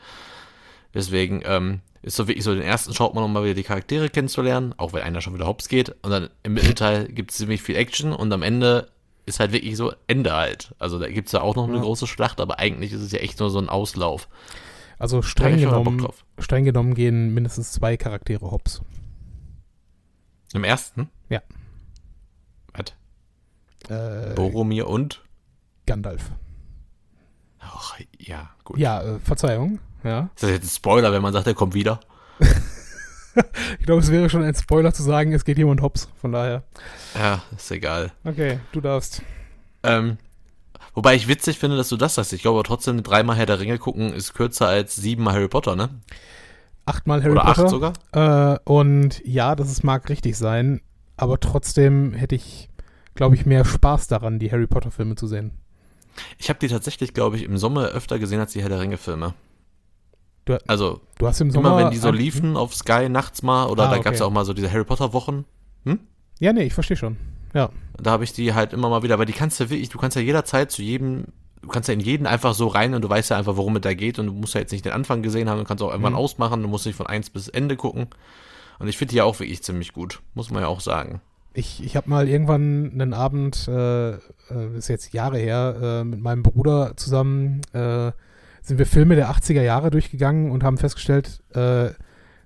Deswegen ähm, ist so wirklich so, den ersten schaut man nochmal wieder die Charaktere kennenzulernen, auch wenn einer schon wieder hops geht. Und dann im Mittelteil gibt es ziemlich viel Action und am Ende ist halt wirklich so Ende halt. Also da gibt es ja auch noch eine Ja. große Schlacht, aber eigentlich ist es ja echt nur so ein Auslauf. Also streng genommen, streng genommen gehen mindestens zwei Charaktere hops. Im ersten? Ja. Was? Äh, Boromir und? Gandalf. Ach, ja, gut. Ja, äh, Verzeihung. Ja. Ist das jetzt ein Spoiler, wenn man sagt, er kommt wieder? Ich glaube, es wäre schon ein Spoiler zu sagen, es geht jemand hops. Von daher. Ja, ist egal. Okay, du darfst. Ähm, wobei ich witzig finde, dass du das sagst. Ich glaube aber trotzdem, dreimal Herr der Ringe gucken ist kürzer als siebenmal Harry Potter, ne? Achtmal Harry Oder Potter. acht sogar? Äh, und ja, das ist, mag richtig sein, aber trotzdem hätte ich, glaube ich, mehr Spaß daran, die Harry Potter-Filme zu sehen. Ich habe die tatsächlich, glaube ich, im Sommer öfter gesehen als die Herr der Ringe-Filme. Du- Also, Du hast im Sommer. immer wenn die so liefen auf Sky nachts mal, oder Ah, da okay. ja auch mal so diese Harry Potter-Wochen, Ja, nee, ich verstehe schon. Ja. da habe ich die halt immer mal wieder, aber die kannst du wirklich, du kannst ja jederzeit zu jedem, du kannst ja in jeden einfach so rein und du weißt ja einfach, worum es da geht und du musst ja jetzt nicht den Anfang gesehen haben, du kannst auch irgendwann Mhm. ausmachen, du musst nicht von eins bis Ende gucken. Und ich finde die ja auch wirklich ziemlich gut, muss man ja auch sagen. Ich, ich habe mal irgendwann einen Abend, äh, äh, ist jetzt Jahre her, äh, mit meinem Bruder zusammen, äh, sind wir Filme der 80er Jahre durchgegangen und haben festgestellt, äh,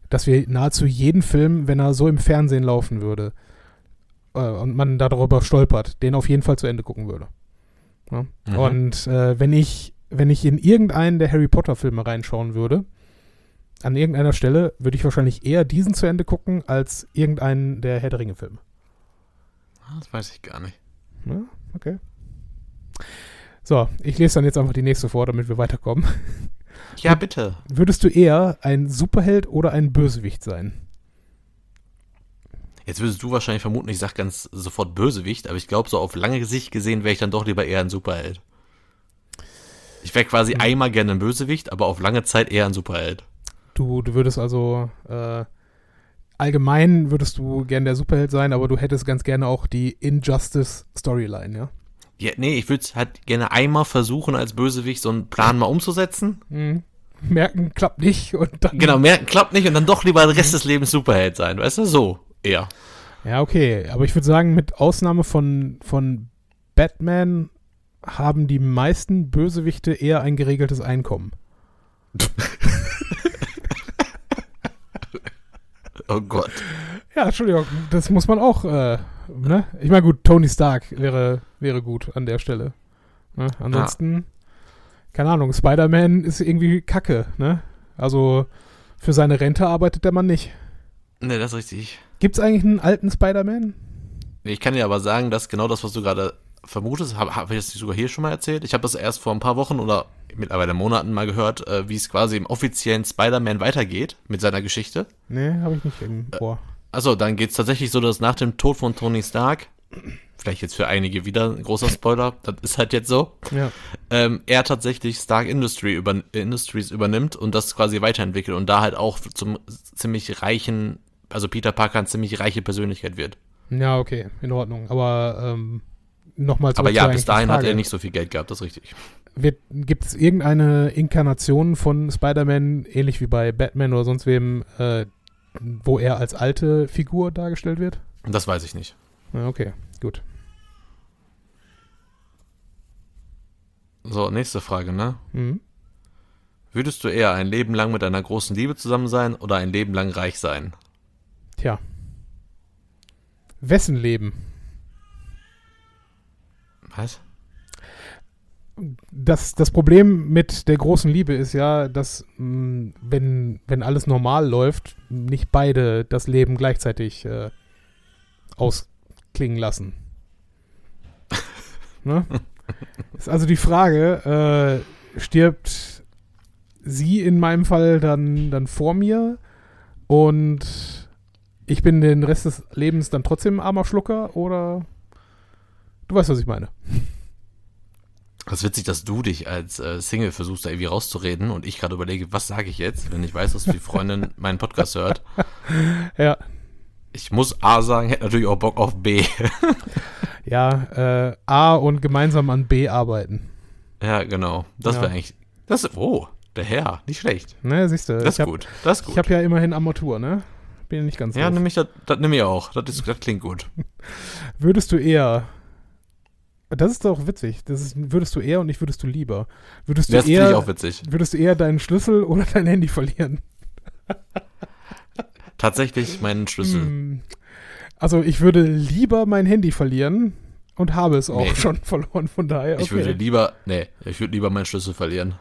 dass wir nahezu jeden Film, wenn er so im Fernsehen laufen würde, äh, und man darüber stolpert, den auf jeden Fall zu Ende gucken würde. Ja? Mhm. Und äh, wenn ich, wenn ich in irgendeinen der Harry Potter Filme reinschauen würde, an irgendeiner Stelle würde ich wahrscheinlich eher diesen zu Ende gucken, als irgendeinen der Herr der Ringe Filme. Ah, Das weiß ich gar nicht. Ja, okay. So, ich lese dann jetzt einfach die nächste vor, damit wir weiterkommen. Ja, bitte. Würdest du eher ein Superheld oder ein Bösewicht sein? Jetzt würdest du wahrscheinlich vermuten, ich sag ganz sofort Bösewicht, aber ich glaube, so auf lange Sicht gesehen wäre ich dann doch lieber eher ein Superheld. Ich wäre quasi Hm. einmal gerne ein Bösewicht, aber auf lange Zeit eher ein Superheld. Du, du würdest also äh, allgemein würdest du gern der Superheld sein, aber du hättest ganz gerne auch die Injustice Storyline, ja? Ja, nee, ich würde halt gerne einmal versuchen, als Bösewicht so einen Plan mal umzusetzen. Mhm. Merken, klappt nicht und dann. Genau, merken klappt nicht und dann doch lieber den Rest des Lebens Superheld sein, weißt du? So, eher. Ja, okay. Aber ich würde sagen, mit Ausnahme von, von Batman haben die meisten Bösewichte eher ein geregeltes Einkommen. Oh Gott. Ja, Entschuldigung, das muss man auch, äh, ne? Ich meine, gut, Tony Stark wäre, wäre gut an der Stelle. Ne? Ansonsten, keine Ahnung, Spider-Man ist irgendwie kacke, ne? Also für seine Rente arbeitet der Mann nicht. Nee, das ist richtig. Gibt es eigentlich einen alten Spider-Man? Ich kann dir aber sagen, dass genau das, was du gerade vermutest, habe hab ich das sogar hier schon mal erzählt. Ich habe das erst vor ein paar Wochen oder mittlerweile Monaten mal gehört, äh, wie es quasi im offiziellen Spider-Man weitergeht mit seiner Geschichte. Nee, habe ich nicht im Ohr. Also, dann geht es tatsächlich so, dass nach dem Tod von Tony Stark, vielleicht jetzt für einige wieder ein großer Spoiler, das ist halt jetzt so, Ja. ähm, er tatsächlich Stark Industry über, Industries übernimmt und das quasi weiterentwickelt und da halt auch zum ziemlich reichen, also Peter Parker eine ziemlich reiche Persönlichkeit wird. Ja, okay, in Ordnung. Aber ähm, nochmal Aber ja, bis dahin hat er nicht so viel Geld gehabt, das ist richtig. Gibt es irgendeine Inkarnation von Spider-Man, ähnlich wie bei Batman oder sonst wem, äh, wo er als alte Figur dargestellt wird? Das weiß ich nicht. Okay, gut. So, nächste Frage, ne? Mhm. Würdest du eher ein Leben lang mit einer großen Liebe zusammen sein oder ein Leben lang reich sein? Tja. Wessen Leben? Was? Das, das Problem mit der großen Liebe ist ja, dass mh, wenn, wenn alles normal läuft, nicht beide das Leben gleichzeitig äh, ausklingen lassen. ne? Ist also die Frage, äh, stirbt sie in meinem Fall dann, dann vor mir und ich bin den Rest des Lebens dann trotzdem ein armer Schlucker oder du weißt, was ich meine. Das ist witzig, dass du dich als äh, Single versuchst, da irgendwie rauszureden und ich gerade überlege, was sage ich jetzt, wenn ich weiß, dass die Freundin meinen Podcast hört. Ja, Ich muss A sagen, hätte natürlich auch Bock auf B. Ja, äh, A und gemeinsam an B arbeiten. ja, genau. Das Ja. wäre eigentlich. Das Oh, der Herr, nicht schlecht. Ne, siehst du. Das ich ist gut. Das ist Ich gut. habe ja immerhin Armatur, ne? Bin ja nicht ganz ja, nimm ich das, das nimm ich auch. Das, ist, das klingt gut. Würdest du eher. Das ist doch witzig. Das ist, würdest du eher und nicht würdest du lieber. Würdest du Das finde ich eher. auch witzig. Würdest du eher deinen Schlüssel oder dein Handy verlieren? Tatsächlich meinen Schlüssel. Hm. Also ich würde lieber mein Handy verlieren und habe es auch Nee. schon verloren, von daher. Okay. Ich würde lieber, nee, ich würde lieber meinen Schlüssel verlieren.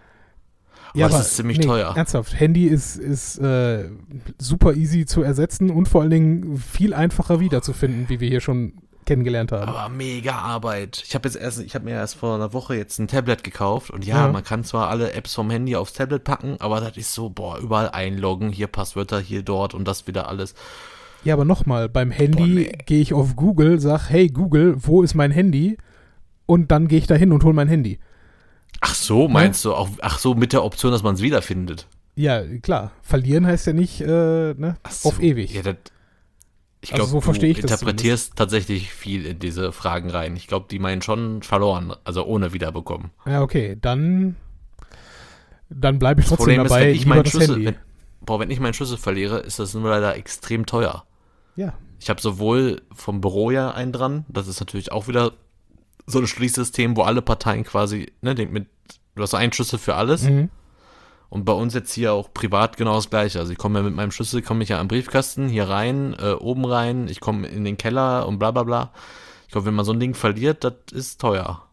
ja, das aber ist ziemlich nee, teuer. Ernsthaft, Handy ist, ist äh, super easy zu ersetzen und vor allen Dingen viel einfacher wiederzufinden, wie wir hier schon kennengelernt haben. Aber mega Arbeit. Ich habe jetzt erst, ich habe mir erst vor einer Woche jetzt ein Tablet gekauft und ja, Ja. man kann zwar alle Apps vom Handy aufs Tablet packen, aber das ist so, boah, überall einloggen, hier Passwörter, hier dort und das wieder alles. Ja, aber nochmal, beim Handy nee. gehe ich auf Google, sag, hey Google, wo ist mein Handy? Und dann gehe ich da hin und hole mein Handy. Ach so, meinst du auch, ach so, mit der Option, dass man es wiederfindet. Ja, klar. Verlieren heißt ja nicht äh, ne, so. auf ewig. Ja, das, ich Also glaube, so verstehe ich du das interpretierst tatsächlich viel in diese Fragen rein. Ich glaube, die meinen schon verloren, also ohne wiederbekommen. Ja, okay, dann, dann bleibe ich Das trotzdem Problem ist, dabei, wenn ich meinen Schlüssel, wenn, boah, wenn ich meinen Schlüssel verliere, ist das nur leider extrem teuer. ja, Ich habe sowohl vom Büro ja einen dran, das ist natürlich auch wieder so ein Schließsystem, wo alle Parteien quasi, ne, mit, du hast einen Schlüssel für alles mhm. Und bei uns jetzt hier auch privat genau das gleiche. Also ich komme ja mit meinem Schlüssel, komme ich ja am Briefkasten hier rein, äh, oben rein, ich komme in den Keller und bla bla bla. Ich glaube, wenn man so ein Ding verliert, das ist teuer.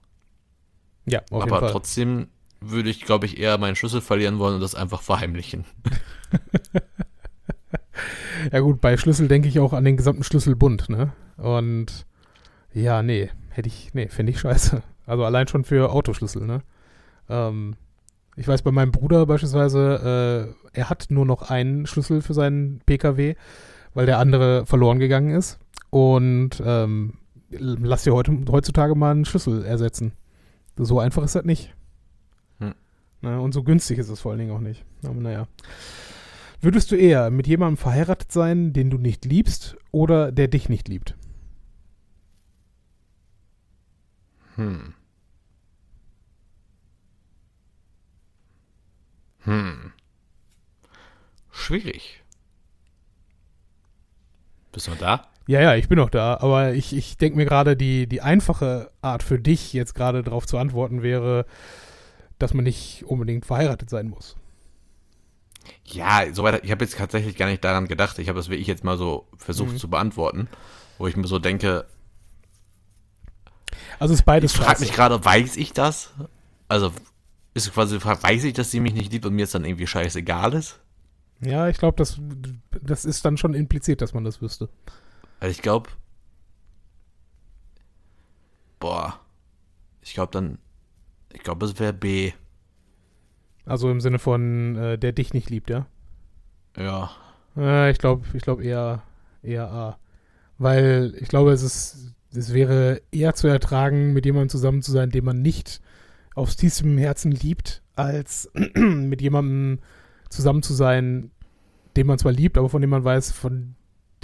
ja auf jeden Aber Fall. trotzdem würde ich, glaube ich, eher meinen Schlüssel verlieren wollen und das einfach verheimlichen. Ja gut, bei Schlüssel denke ich auch an den gesamten Schlüsselbund, ne? Und ja, nee, hätte ich, nee, finde ich scheiße. Also allein schon für Autoschlüssel, ne? Ähm, ich weiß bei meinem Bruder beispielsweise, äh, er hat nur noch einen Schlüssel für seinen PKW, weil der andere verloren gegangen ist. Und ähm, lass dir heute, heutzutage mal einen Schlüssel ersetzen. So einfach ist das nicht. Hm. Ne? Und so günstig ist es vor allen Dingen auch nicht. Aber naja. Würdest du eher mit jemandem verheiratet sein, den du nicht liebst, oder der dich nicht liebt? Hm. Hm. Schwierig. Bist du noch da? Ja, ja, ich bin noch da, aber ich, ich denke mir gerade, die, die einfache Art für dich jetzt gerade darauf zu antworten wäre, dass man nicht unbedingt verheiratet sein muss. Ja, soweit. Ich habe jetzt tatsächlich gar nicht daran gedacht. Ich habe das wirklich jetzt mal so versucht Mhm. zu beantworten, wo ich mir so denke, Also ist beides ich frage mich gerade, weiß ich das? Also ist quasi, weiß ich, dass sie mich nicht liebt und mir jetzt dann irgendwie scheißegal ist? Ja, ich glaube, das, das ist dann schon impliziert, dass man das wüsste. Also ich glaube, boah, ich glaube dann, ich glaube, es wäre B. Also im Sinne von, äh, der dich nicht liebt, ja? Ja. Äh, ich glaube, ich glaube eher, eher A. Weil ich glaube, es ist, es wäre eher zu ertragen, mit jemandem zusammen zu sein, den man nicht aus tiefstem Herzen liebt, als mit jemandem zusammen zu sein, den man zwar liebt, aber von dem man weiß, von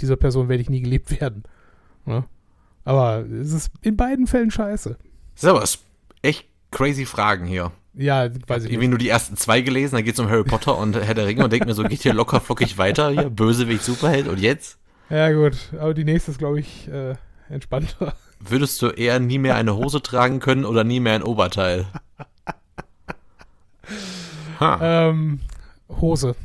dieser Person werde ich nie geliebt werden. Ja? Aber es ist in beiden Fällen scheiße. Das ist aber echt crazy Fragen hier. Ja, weiß ich Irgendwie nur die ersten zwei gelesen, dann geht's um Harry Potter und Herr der Ringe und denkt mir so, geht hier locker flockig weiter hier, Bösewicht, Superheld und jetzt? Ja, gut. Aber die nächste ist, glaube ich, äh, entspannter. Würdest du eher nie mehr eine Hose tragen können oder nie mehr ein Oberteil? Ähm, Hose.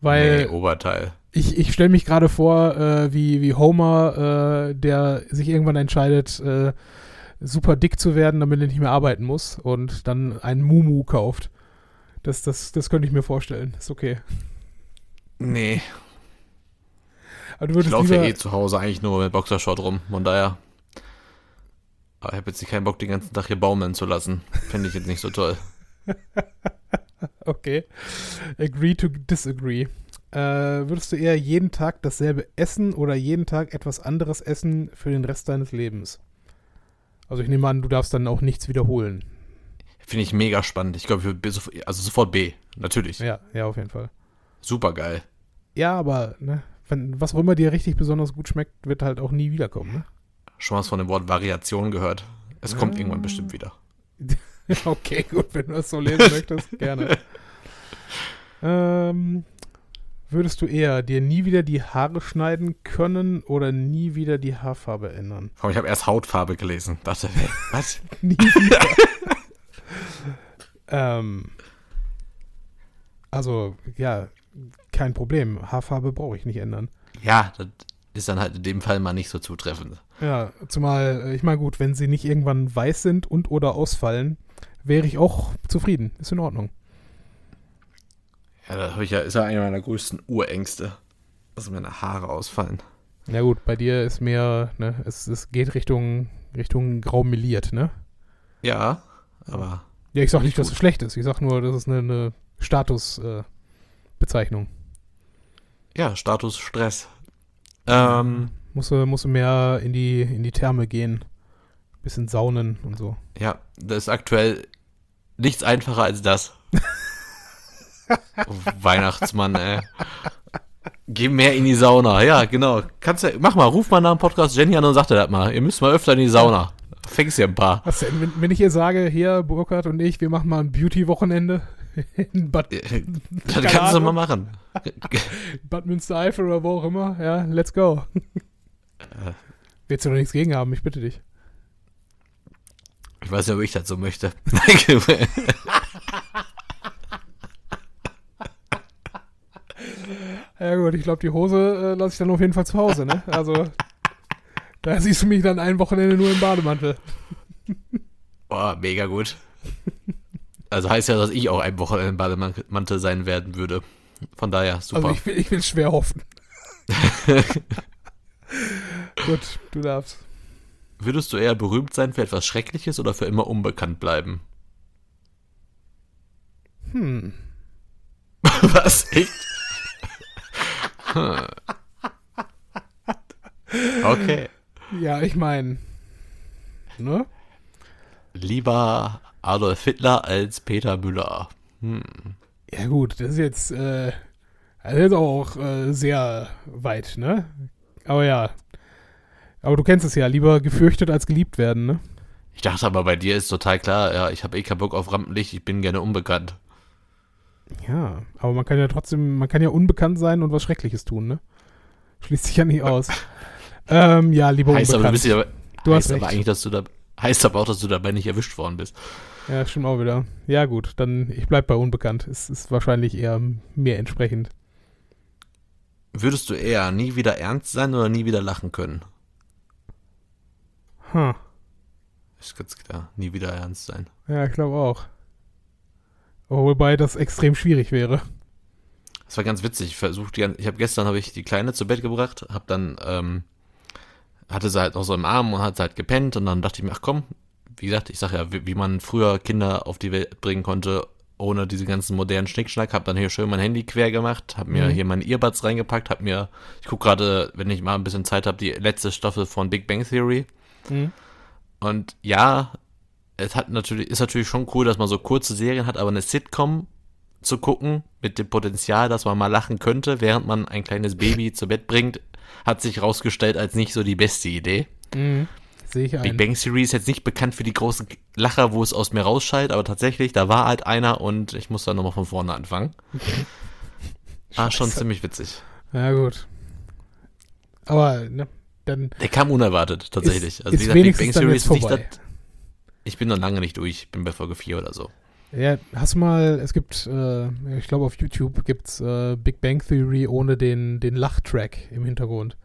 Weil nee, Oberteil. ich, ich stelle mich gerade vor, äh, wie, wie Homer, äh, der sich irgendwann entscheidet, äh, super dick zu werden, damit er nicht mehr arbeiten muss und dann einen Mumu kauft. Das, das, das könnte ich mir vorstellen. Ist okay. Nee, Aber ich laufe ja eh zu Hause eigentlich nur mit Boxershort rum, von daher. Aber ich habe jetzt keinen Bock, den ganzen Tag hier baumeln zu lassen. Finde ich jetzt nicht so toll. Okay. Agree to disagree. Äh, würdest du eher jeden Tag dasselbe essen oder jeden Tag etwas anderes essen für den Rest deines Lebens? Also ich nehme an, du darfst dann auch nichts wiederholen. Finde ich mega spannend. Ich glaube, ich würde sof- also sofort B. Natürlich. Ja, ja, auf jeden Fall. Super geil. Ja, aber ne, wenn, was auch immer dir richtig besonders gut schmeckt, wird halt auch nie wiederkommen. Ne? Schon was von dem Wort Variation gehört. Es kommt Ja. irgendwann bestimmt wieder. okay, gut, wenn du das so lesen möchtest, gerne. Ähm, würdest du eher dir nie wieder die Haare schneiden können oder nie wieder die Haarfarbe ändern? Komm, ich habe erst Hautfarbe gelesen. Dachte, was? Nie wieder. ähm, also, ja, kein Problem. Haarfarbe brauche ich nicht ändern. Ja, das ist dann halt in dem Fall mal nicht so zutreffend. Ja, zumal, äh, ich meine, gut, wenn sie nicht irgendwann weiß sind und oder ausfallen, wäre ich auch zufrieden. Ist in Ordnung. Ja, da hab ich ja, ist ja einer meiner größten Urängste, dass meine Haare ausfallen. Ja gut, bei dir ist mehr, ne, es, es geht Richtung, Richtung graumeliert, ne? Ja, aber Ja, ich sag Nicht dass es schlecht ist. Ich sag nur, das ist eine, eine Statusbezeichnung. Äh. Ja, Status Stress. Ähm, Musst du, musst du mehr in die, in die Therme gehen. Bisschen saunen und so. ja, das ist aktuell nichts einfacher als das. Weihnachtsmann, ey. Geh mehr in die Sauna. Ja, genau. Kannst ja, mach mal, ruf mal nach dem Podcast Jenny an und sag dir das mal. Ihr müsst mal öfter in die Sauna. Fängst ja ein paar. Was denn, wenn, wenn ich ihr sage, hier, Burkhard und ich, wir machen mal ein Beauty-Wochenende in Bad, Das Keine kannst du mal machen. Bad Münstereifel oder wo auch immer, ja, let's go. Willst du doch nichts gegen haben, ich bitte dich. Ich weiß nicht, ob ich das so möchte. Ja gut, ich glaube, die Hose äh, lasse ich dann auf jeden Fall zu Hause, ne? Also, da siehst du mich dann ein Wochenende nur im Bademantel. Boah, mega gut. Also heißt ja, dass ich auch ein Wochenende im Bademantel sein werden würde. Von daher, super. Also ich will, ich will schwer hoffen. gut, du darfst. Würdest du eher berühmt sein für etwas Schreckliches oder für immer unbekannt bleiben? Hm. Was? Echt? Hm. okay. Ja, ich meine, ne? Lieber Adolf Hitler als Peter Müller. Hm. Ja gut, das ist jetzt, äh, das ist auch äh, sehr weit, ne? Aber ja. Aber du kennst es ja, lieber gefürchtet als geliebt werden, ne? Ich dachte aber, bei dir ist total klar, ja, ich habe eh keinen Bock auf Rampenlicht, ich bin gerne unbekannt. Ja, aber man kann ja trotzdem, man kann ja unbekannt sein und was Schreckliches tun, ne? Schließt sich ja nicht aus. ähm, ja, lieber Heißt aber, du unbekannt. bist ja, Du hast aber recht. eigentlich, dass du da, heißt aber auch, dass du dabei nicht erwischt worden bist. Ja, stimmt auch wieder. Ja, gut, dann ich bleib bei unbekannt. Es ist wahrscheinlich eher mir entsprechend. Würdest du eher nie wieder ernst sein oder nie wieder lachen können? Hm. Ist ganz klar, nie wieder ernst sein. Ja, ich glaube auch. Wobei das extrem schwierig wäre. Das war ganz witzig. Ich versucht, ich habe gestern habe ich die Kleine zu Bett gebracht, habe dann ähm, hatte sie halt noch so im Arm und hat sie halt gepennt und dann dachte ich mir, ach komm, wie gesagt, ich sag ja, wie, wie man früher Kinder auf die Welt bringen konnte, ohne diese ganzen modernen Schnickschnack, habe dann hier schön mein Handy quer gemacht, habe mir Mhm. hier meine Earbuds reingepackt, habe mir, ich gucke gerade, wenn ich mal ein bisschen Zeit habe, die letzte Staffel von Big Bang Theory Mhm. und ja, es hat natürlich, ist natürlich schon cool, dass man so kurze Serien hat, aber eine Sitcom zu gucken, mit dem Potenzial, dass man mal lachen könnte, während man ein kleines Baby zu Bett bringt, hat sich rausgestellt als nicht so die beste Idee. Mhm. Sehe ich Big ein. Bang Theory ist jetzt nicht bekannt für die großen Lacher, wo es aus mir rausschallt, aber tatsächlich, da war halt einer und ich muss dann nochmal von vorne anfangen. Ah, schon ziemlich witzig. Ja, gut. Aber, ne, dann Der kam unerwartet, tatsächlich. ist, also ist wie gesagt, Big Bang Theory ist nicht das, ich bin noch lange nicht durch, ich bin bei Folge 4 oder so. Ja, hast du mal, es gibt, äh, ich glaube auf YouTube gibt's äh, Big Bang Theory ohne den, den Lachtrack im Hintergrund.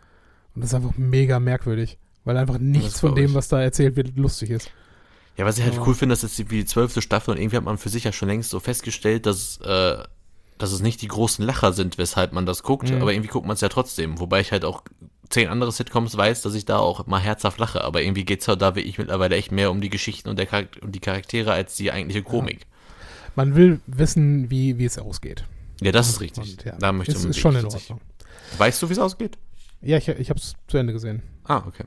Und das ist einfach mega merkwürdig, weil einfach nichts von dem, ich. was da erzählt wird, lustig ist. Ja, was ich halt Ja. cool finde, das ist die- wie die zwölfte Staffel und irgendwie hat man für sich ja schon längst so festgestellt, dass, äh, dass es nicht die großen Lacher sind, weshalb man das guckt, Mhm. aber irgendwie guckt man es ja trotzdem. Wobei ich halt auch zehn andere Sitcoms weiß, dass ich da auch mal herzhaft lache, aber irgendwie geht's halt da wie ich mittlerweile echt mehr um die Geschichten und, der Charak und die Charaktere als die eigentliche Komik. Man will wissen, wie, wie es ausgeht. Ja, das ist richtig. Und, ja, Da möchte ist, man ist schon in Ordnung. Weißt du, wie es ausgeht? Ja, ich, ich habe es zu Ende gesehen. Ah, okay.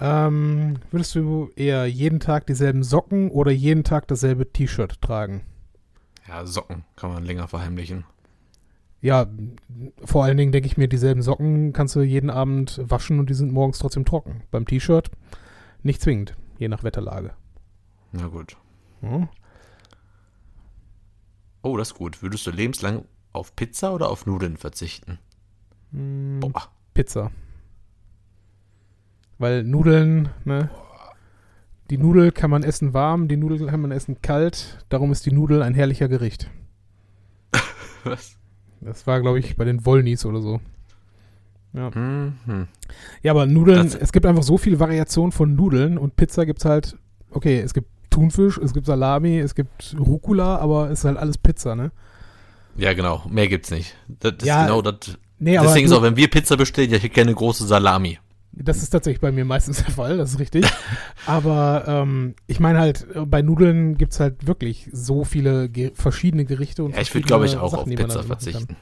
Ähm, würdest du eher jeden Tag dieselben Socken oder jeden Tag dasselbe T-Shirt tragen? Ja, Socken kann man länger verheimlichen. Ja, vor allen Dingen denke ich mir, dieselben Socken kannst du jeden Abend waschen und die sind morgens trotzdem trocken. Beim T-Shirt nicht zwingend, je nach Wetterlage. Na gut. Hm? Oh, das ist gut. Würdest du lebenslang auf Pizza oder auf Nudeln verzichten? Hm, Boah. Pizza. Weil Nudeln, ne? Die Nudel kann man essen warm, die Nudel kann man essen kalt. Darum ist die Nudel ein herrlicher Gericht. Was? Das war, glaube ich, bei den Wollnies oder so. Ja. Mhm. Ja, aber Nudeln, Das- es gibt einfach so viele Variationen von Nudeln und Pizza gibt's halt, okay, es gibt Thunfisch, es gibt Salami, es gibt Rucola, aber es ist halt alles Pizza, ne? Ja, genau. Mehr gibt's nicht. Das ist Ja, genau das. Nee, aber Deswegen ist du- auch, wenn wir Pizza bestellen, ja, ich hätte gerne große Salami. das ist tatsächlich bei mir meistens der Fall, das ist richtig. aber ähm, ich meine halt, äh, bei Nudeln gibt's halt wirklich so viele ge verschiedene Gerichte und Ja, ich würde, glaube ich, auch auf Sachen, man Pizza damit machen kann. verzichten.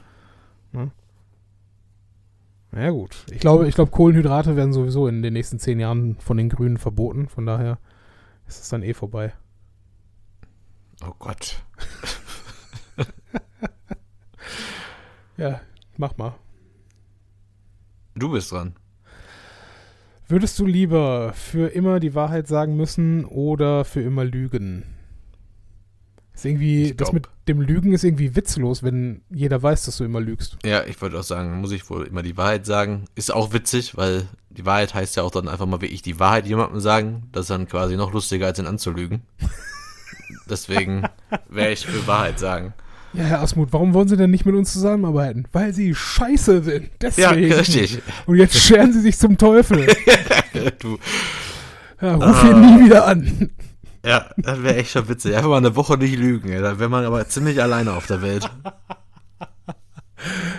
Ja gut. Ich glaube, ich glaube, Kohlenhydrate werden sowieso in den nächsten zehn Jahren von den Grünen verboten. Von daher ist es dann eh vorbei. Oh Gott. Ja, mach mal. Du bist dran. Würdest du lieber für immer die Wahrheit sagen müssen oder für immer lügen? Ist irgendwie, das mit dem Lügen ist irgendwie witzlos, wenn jeder weiß, dass du immer lügst. Ja, ich würde auch sagen, muss ich wohl immer die Wahrheit sagen. Ist auch witzig, weil die Wahrheit heißt ja auch dann einfach mal wirklich die Wahrheit jemandem sagen. Das ist dann quasi noch lustiger, als ihn anzulügen. Deswegen wäre ich für Wahrheit sagen. Ja, Herr Asmuth, warum wollen Sie denn nicht mit uns zusammenarbeiten? Weil Sie scheiße sind. Ja, Deswegen. richtig. Und jetzt scheren Sie sich zum Teufel. Du, Ja, ruf Ah. ihn nie wieder an. ja, das wäre echt schon witzig. Einfach mal eine Woche nicht lügen. ey. Da wäre man aber ziemlich alleine auf der Welt.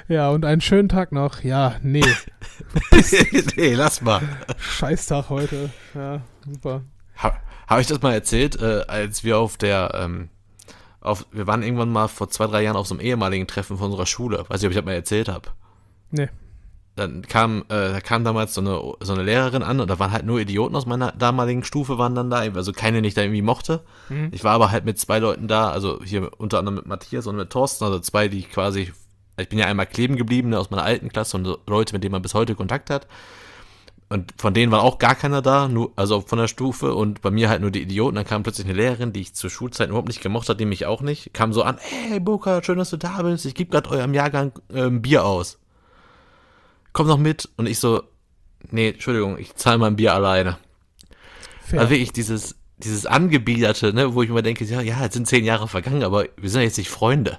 Ja, und einen schönen Tag noch. Ja, nee. nee, lass mal. Scheißtag heute. Ja, super. Ha, Habe ich das mal erzählt, äh, als wir auf der, ähm, auf, wir waren irgendwann mal vor zwei, drei Jahren auf so einem ehemaligen Treffen von unserer Schule. Weiß nicht, ob ich das mal erzählt habe. Nee. Dann kam, äh, da kam damals so eine, so eine Lehrerin an und da waren halt nur Idioten aus meiner damaligen Stufe waren dann da, also keine, den ich da irgendwie mochte. Mhm. Ich war aber halt mit zwei Leuten da, also hier unter anderem mit Matthias und mit Thorsten, also zwei, die ich quasi, ich bin ja einmal kleben geblieben ne, aus meiner alten Klasse und Leute, mit denen man bis heute Kontakt hat. Und von denen war auch gar keiner da, nur, also von der Stufe und bei mir halt nur die Idioten. Dann kam plötzlich eine Lehrerin, die ich zur Schulzeit überhaupt nicht gemocht hat, die mich auch nicht. Kam so an, hey Burka, schön, dass du da bist. Ich gebe gerade eurem Jahrgang ähm, Bier aus. Komm noch mit. Und ich so, nee, Entschuldigung, ich zahle mein Bier alleine. Fair. Also wirklich dieses, dieses Angebiederte, ne, wo ich immer denke, ja, ja, jetzt sind zehn Jahre vergangen, aber wir sind ja jetzt nicht Freunde,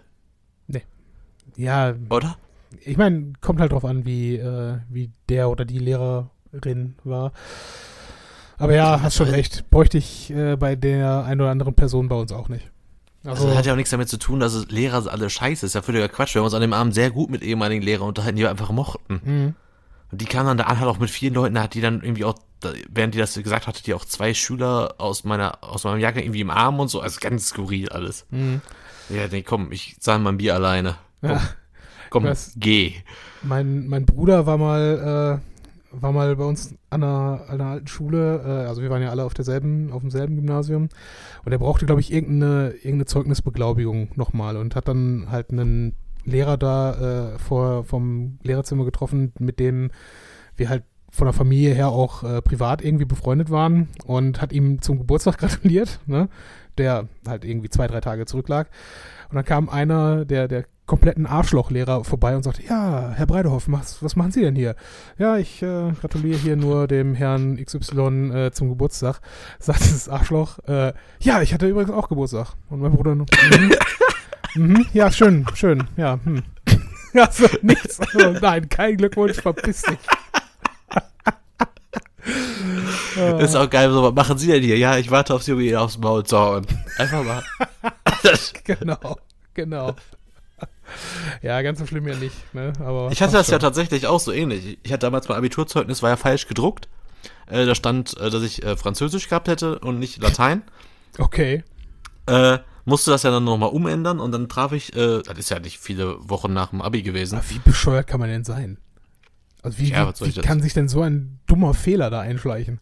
ja, oder? ich meine, kommt halt drauf an, wie, äh, wie der oder die Lehrerin war. Aber ja, hast schon recht. Bräuchte ich äh, bei der ein oder anderen Person bei uns auch nicht. Also, das hat ja auch nichts damit zu tun, dass Lehrer alle scheiße ist. Ja völliger Quatsch. Wir haben uns an dem Abend sehr gut mit ehemaligen Lehrern unterhalten, die wir einfach mochten. Mhm. Und die kamen dann da an, halt auch mit vielen Leuten, hat die dann irgendwie auch, während die das gesagt hatte, die auch zwei Schüler aus meiner, aus meinem Jahrgang irgendwie im Arm und so. Also ganz skurril alles. Mhm. Ja, nee, komm, ich zahle mal ein Bier alleine. Komm, Ja. komm Das- geh. Mein, mein Bruder war mal, äh, war mal bei uns an einer, an einer alten Schule, äh, also wir waren ja alle auf derselben, auf demselben Gymnasium und er brauchte, glaube ich, irgendeine, irgendeine Zeugnisbeglaubigung nochmal und hat dann halt einen Lehrer da äh, vor, vom Lehrerzimmer getroffen, mit dem wir halt von der Familie her auch äh, privat irgendwie befreundet waren und hat ihm zum Geburtstag gratuliert, ne? der halt irgendwie zwei, drei Tage zurücklag. Und dann kam einer der, der kompletten Arschlochlehrer vorbei und sagte, ja, Herr Breidehoff, was, was machen Sie denn hier? Ja, ich äh, gratuliere hier nur dem Herrn XY äh, zum Geburtstag. Sagt dieses Arschloch, äh, ja, ich hatte übrigens auch Geburtstag. Und mein Bruder, mhm, mhm, ja, schön, schön, ja, hm. Also nichts, also, nein, kein Glückwunsch, verpiss dich. Das ist auch geil, so, was machen Sie denn hier? Ja, ich warte auf Sie, um Ihnen aufs Maul zu hauen. Einfach mal. Genau, genau. Ja, ganz so schlimm ja nicht, ne? Aber ich hatte das ja schon. tatsächlich auch so ähnlich. Ich hatte damals mein Abiturzeugnis, war ja falsch gedruckt. Äh, da stand, äh, dass ich äh, Französisch gehabt hätte und nicht Latein. Okay. Äh, musste das ja dann nochmal umändern und dann traf ich, äh, das ist ja nicht viele Wochen nach dem Abi gewesen. Aber wie bescheuert kann man denn sein? Also wie, Ja, wie, wie kann sich denn so ein dummer Fehler da einschleichen?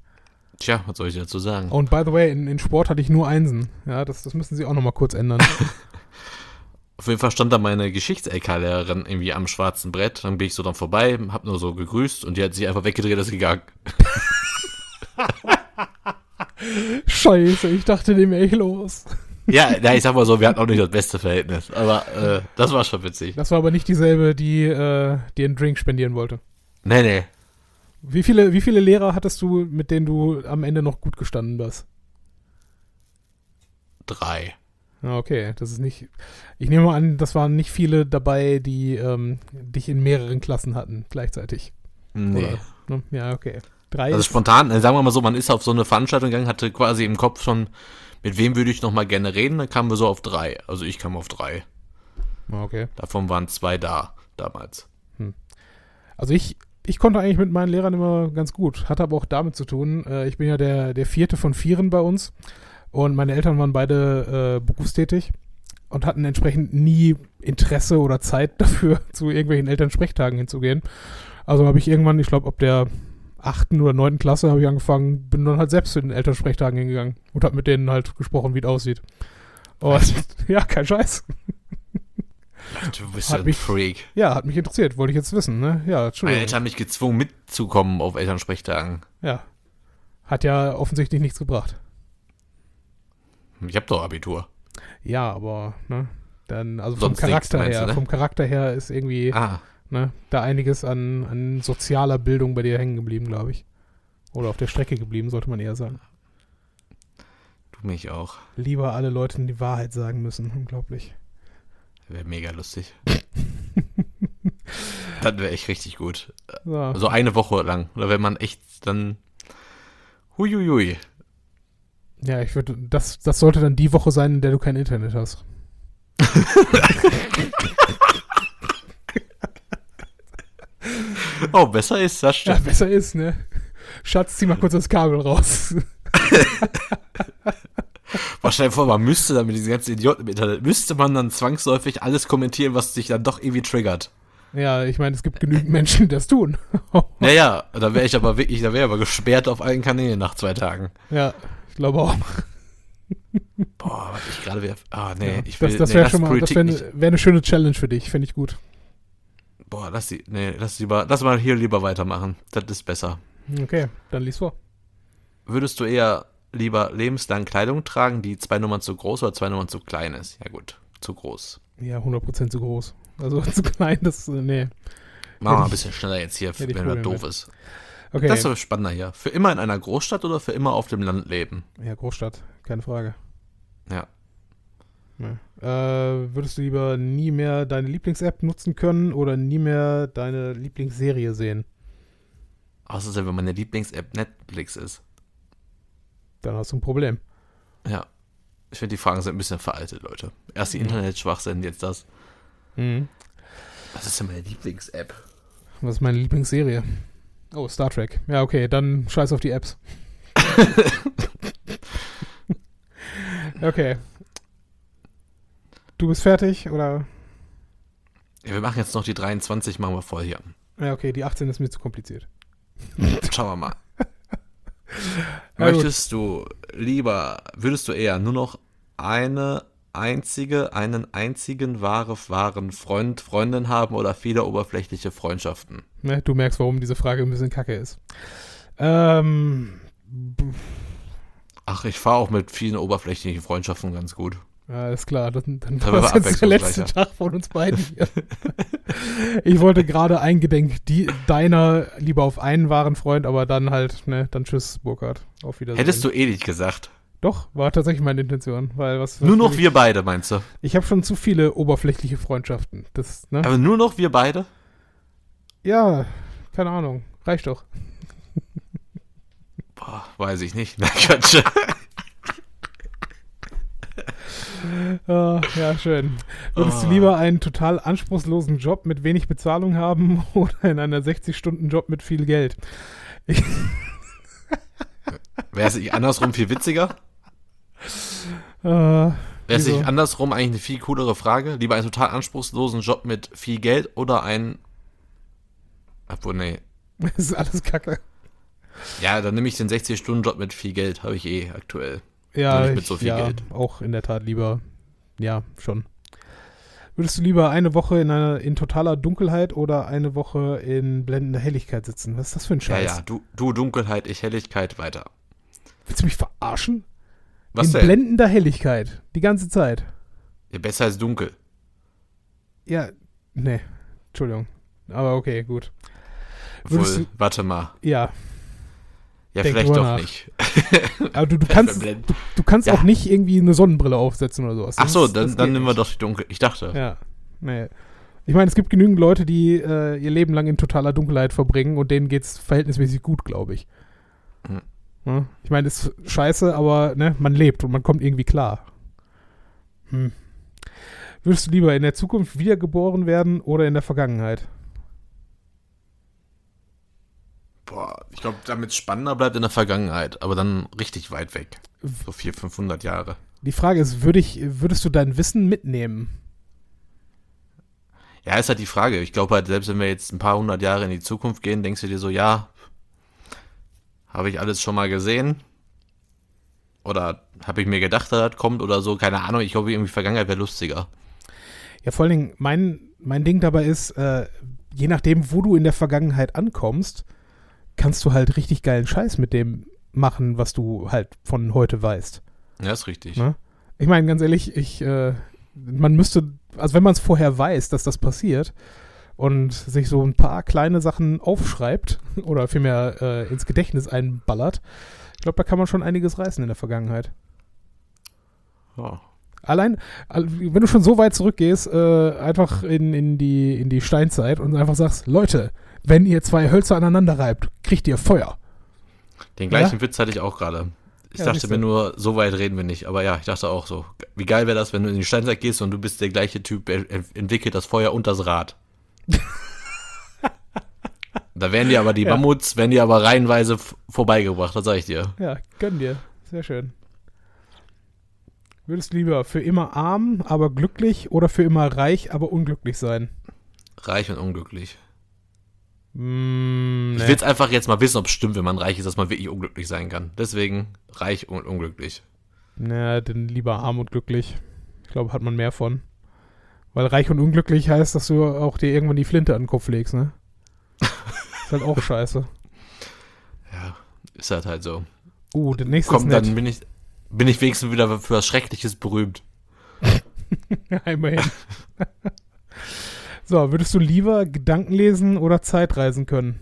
Tja, was soll ich dazu sagen? Und by the way, in, in Sport hatte ich nur Einsen. Ja, das, das müssen sie auch nochmal kurz ändern. Auf jeden Fall stand da meine Geschichts-LK-Lehrerin irgendwie am schwarzen Brett. Dann bin ich so dann vorbei, hab nur so gegrüßt und die hat sich einfach weggedreht, ist gegangen. Scheiße, ich dachte, dem wäre ich los. Ja, ja, ich sag mal so, wir hatten auch nicht das beste Verhältnis. Aber äh, das war schon witzig. Das war aber nicht dieselbe, die äh, dir einen Drink spendieren wollte. Nee, nee. Wie viele, wie viele Lehrer hattest du, mit denen du am Ende noch gut gestanden bist? Drei. Ah, Okay, das ist nicht. Ich nehme mal an, das waren nicht viele dabei, die ähm, dich in mehreren Klassen hatten gleichzeitig. Nee. Oder, ne? Ja, okay. Drei. Also spontan, äh, sagen wir mal so, man ist auf so eine Veranstaltung gegangen, hatte quasi im Kopf schon, mit wem würde ich noch mal gerne reden, dann kamen wir so auf drei. Also ich kam auf drei. Ah, okay. Davon waren zwei da, damals. Also ich, ich konnte eigentlich mit meinen Lehrern immer ganz gut. Hatte aber auch damit zu tun, äh, ich bin ja der, der vierte von vieren bei uns und meine Eltern waren beide äh, berufstätig und hatten entsprechend nie Interesse oder Zeit dafür, zu irgendwelchen Elternsprechtagen hinzugehen. Also habe ich irgendwann, ich glaube, ab der achten oder neunten Klasse habe ich angefangen, bin dann halt selbst zu den Elternsprechtagen hingegangen und habe mit denen halt gesprochen, wie es aussieht. Und ja, kein Scheiß. Du bist Hat ja ein mich- Freak. Ja, hat mich interessiert, wollte ich jetzt wissen, ne? Ja, Meine. Eltern haben mich gezwungen mitzukommen auf Elternsprechtagen. Ja. Hat ja offensichtlich nichts gebracht. Ich hab doch Abitur. Ja, aber, ne? Dann, also vom Sonst Charakter meinst her, du, ne? vom Charakter her ist irgendwie, Ah, ne, da einiges an, an sozialer Bildung bei dir hängen geblieben, glaube ich. Oder auf der Strecke geblieben, sollte man eher sagen. du mich auch. Lieber alle Leuten die Wahrheit sagen müssen. Unglaublich. Wäre mega lustig. das wäre echt richtig gut. So. So eine Woche lang. Oder wenn man echt dann. Huiuiui. Ja, ich würde, das, das sollte dann die Woche sein, in der du kein Internet hast. Oh, besser ist das Ja, stimmt. besser ist, ne? Schatz, zieh mal kurz das Kabel raus. Ja. Stell dir vor, man müsste dann mit diesen ganzen Idioten im Internet, müsste man dann zwangsläufig alles kommentieren, was sich dann doch irgendwie triggert. ja, ich meine, es gibt genügend Menschen, die das tun. Naja, da wäre ich aber wirklich, da wäre ich aber gesperrt auf allen Kanälen nach zwei Tagen. ja, ich glaube auch. Boah, was ich gerade wieder. Ah, nee, Ja, ich will. das das nee, wäre schon mal, das wäre eine wär eine schöne Challenge für dich, finde ich gut. Boah, lass die. Nee, lass lieber. Lass mal hier lieber weitermachen. Das ist besser. Okay, dann lies vor. Würdest du eher lieber lebenslang Kleidung tragen, die zwei Nummern zu groß oder zwei Nummern zu klein ist? Ja, gut, zu groß. Ja, 100% zu groß. Also zu klein, das, nee. Machen wir ein bisschen schneller jetzt hier, wenn Probleme doof mit. ist. Okay, Das ist aber spannender hier. Für immer in einer Großstadt oder für immer auf dem Land leben? ja, Großstadt, keine Frage. Ja. Ja. Äh, würdest du lieber nie mehr deine Lieblings-App nutzen können oder nie mehr deine Lieblingsserie sehen? Außer wenn meine Lieblings-App Netflix ist. Dann hast du ein Problem. Ja. Ich finde, die Fragen sind ein bisschen veraltet, Leute. Erst die Mhm. Internetschwachsinn, jetzt das. Mhm. Was ist denn meine Lieblings-App? Was ist meine Lieblingsserie? Oh, Star Trek. Ja, okay, dann scheiß auf die Apps. okay. Du bist fertig oder? Ja, wir machen jetzt noch die 23, machen wir voll hier. Ja, okay, die 18 ist mir zu kompliziert. Schauen wir mal. Möchtest du lieber, würdest du eher nur noch eine einzige, einen einzigen wahre, wahren Freund, Freundin haben oder viele oberflächliche Freundschaften? Ne, du merkst, warum diese Frage ein bisschen kacke ist. Ähm, Ach, ich fahre auch mit vielen oberflächlichen Freundschaften ganz gut. Ja, ist klar. Dann, dann Da war das jetzt der letzte. Tag von uns beiden hier. ich wollte gerade eingedenk die, deiner lieber auf einen wahren Freund, aber dann halt, ne, dann tschüss, Burkhard. Auf Wiedersehen. Hättest du eh nicht gesagt. Doch, war tatsächlich meine Intention, weil was. Nur noch wir beide, meinst du? Ich, habe schon zu viele oberflächliche Freundschaften. Das, ne? Aber nur noch wir beide? ja, keine Ahnung. Reicht doch. Boah, weiß ich nicht. Na, Quatsch. Ah, ja, schön. Würdest du Oh. lieber einen total anspruchslosen Job mit wenig Bezahlung haben oder in einer 60-Stunden-Job mit viel Geld? Wäre es nicht andersrum viel witziger? Äh, Wäre es nicht andersrum eigentlich eine viel coolere Frage? Lieber einen total anspruchslosen Job mit viel Geld oder ein. Obwohl, nee. das ist alles Kacke. Ja, dann nehme ich den 60-Stunden-Job mit viel Geld. Habe ich eh aktuell. Ja, ich- so viel ja Geld. auch in der Tat lieber. Ja, schon. Würdest du lieber eine Woche in einer in totaler Dunkelheit oder eine Woche in blendender Helligkeit sitzen? Was ist das für ein Ja, Scheiß? ja. Du, du Dunkelheit, ich Helligkeit, weiter. Willst du mich verarschen? Was in denn? blendender Helligkeit. Die ganze Zeit. Ja, besser als dunkel. Ja, nee. Entschuldigung. Aber okay, gut. Würdest du- warte mal. Ja, Ja, Denk vielleicht doch nach. nicht. aber du, du kannst, du, du kannst Ja. auch nicht irgendwie eine Sonnenbrille aufsetzen oder sowas. Ach so, dann, dann geht nehmen wir doch die dunkel. Ich dachte. Ja, nee. Ich meine, es gibt genügend Leute, die äh, ihr Leben lang in totaler Dunkelheit verbringen und denen geht's verhältnismäßig gut, glaube ich. Hm. Ja? Ich meine, ist scheiße, aber ne, man lebt und man kommt irgendwie klar. Hm. Würdest du lieber in der Zukunft wiedergeboren werden oder in der Vergangenheit? Boah, ich glaube, damit spannender bleibt in der Vergangenheit, aber dann richtig weit weg. So 400, 500 Jahre. Die Frage ist, würd ich, würdest du dein Wissen mitnehmen? Ja, ist halt die Frage. Ich glaube halt, selbst wenn wir jetzt ein paar hundert Jahre in die Zukunft gehen, denkst du dir so, ja, habe ich alles schon mal gesehen? Oder habe ich mir gedacht, dass das kommt oder so? Keine Ahnung. Ich glaube, irgendwie Vergangenheit wäre lustiger. Ja, vor allen Dingen, mein, mein Ding dabei ist, äh, je nachdem, wo du in der Vergangenheit ankommst, kannst du halt richtig geilen Scheiß mit dem machen, was du halt von heute weißt. Ja, ist richtig. Ne? Ich meine, ganz ehrlich, ich, äh, man müsste, also wenn man es vorher weiß, dass das passiert und sich so ein paar kleine Sachen aufschreibt oder vielmehr äh, ins Gedächtnis einballert, ich glaube, da kann man schon einiges reißen in der Vergangenheit. Ja. Allein, all- wenn du schon so weit zurückgehst, äh, einfach in, in, die, in die Steinzeit und einfach sagst, Leute, wenn ihr zwei Hölzer aneinander reibt, kriegt ihr Feuer. Den gleichen Witz hatte ich auch gerade. Ich Ja, dachte mir nur, so weit reden wir nicht. Aber ja, ich dachte auch so. Wie geil wäre das, wenn du in die Steinzeit gehst und du bist der gleiche Typ, entwickelt das Feuer und das Rad. da werden dir aber die Ja. Mammuts, werden dir aber reihenweise vorbeigebracht, das sag ich dir. Ja, gönn dir. Sehr schön. Würdest du lieber für immer arm, aber glücklich oder für immer reich, aber unglücklich sein? Reich und unglücklich. Mm, Ich nee. will jetzt einfach jetzt mal wissen, ob es stimmt, wenn man reich ist, dass man wirklich unglücklich sein kann. Deswegen reich und unglücklich. Naja, denn lieber arm und glücklich. Ich glaube, hat man mehr von. Weil reich und unglücklich heißt, dass du auch dir irgendwann die Flinte an den Kopf legst, ne? ist halt auch scheiße. Ja, ist halt halt so. Uh, der nächste Komm, ist nett. dann bin ich, bin ich wenigstens wieder für was Schreckliches berühmt. Ja, immerhin. so, würdest du lieber Gedanken lesen oder Zeitreisen können?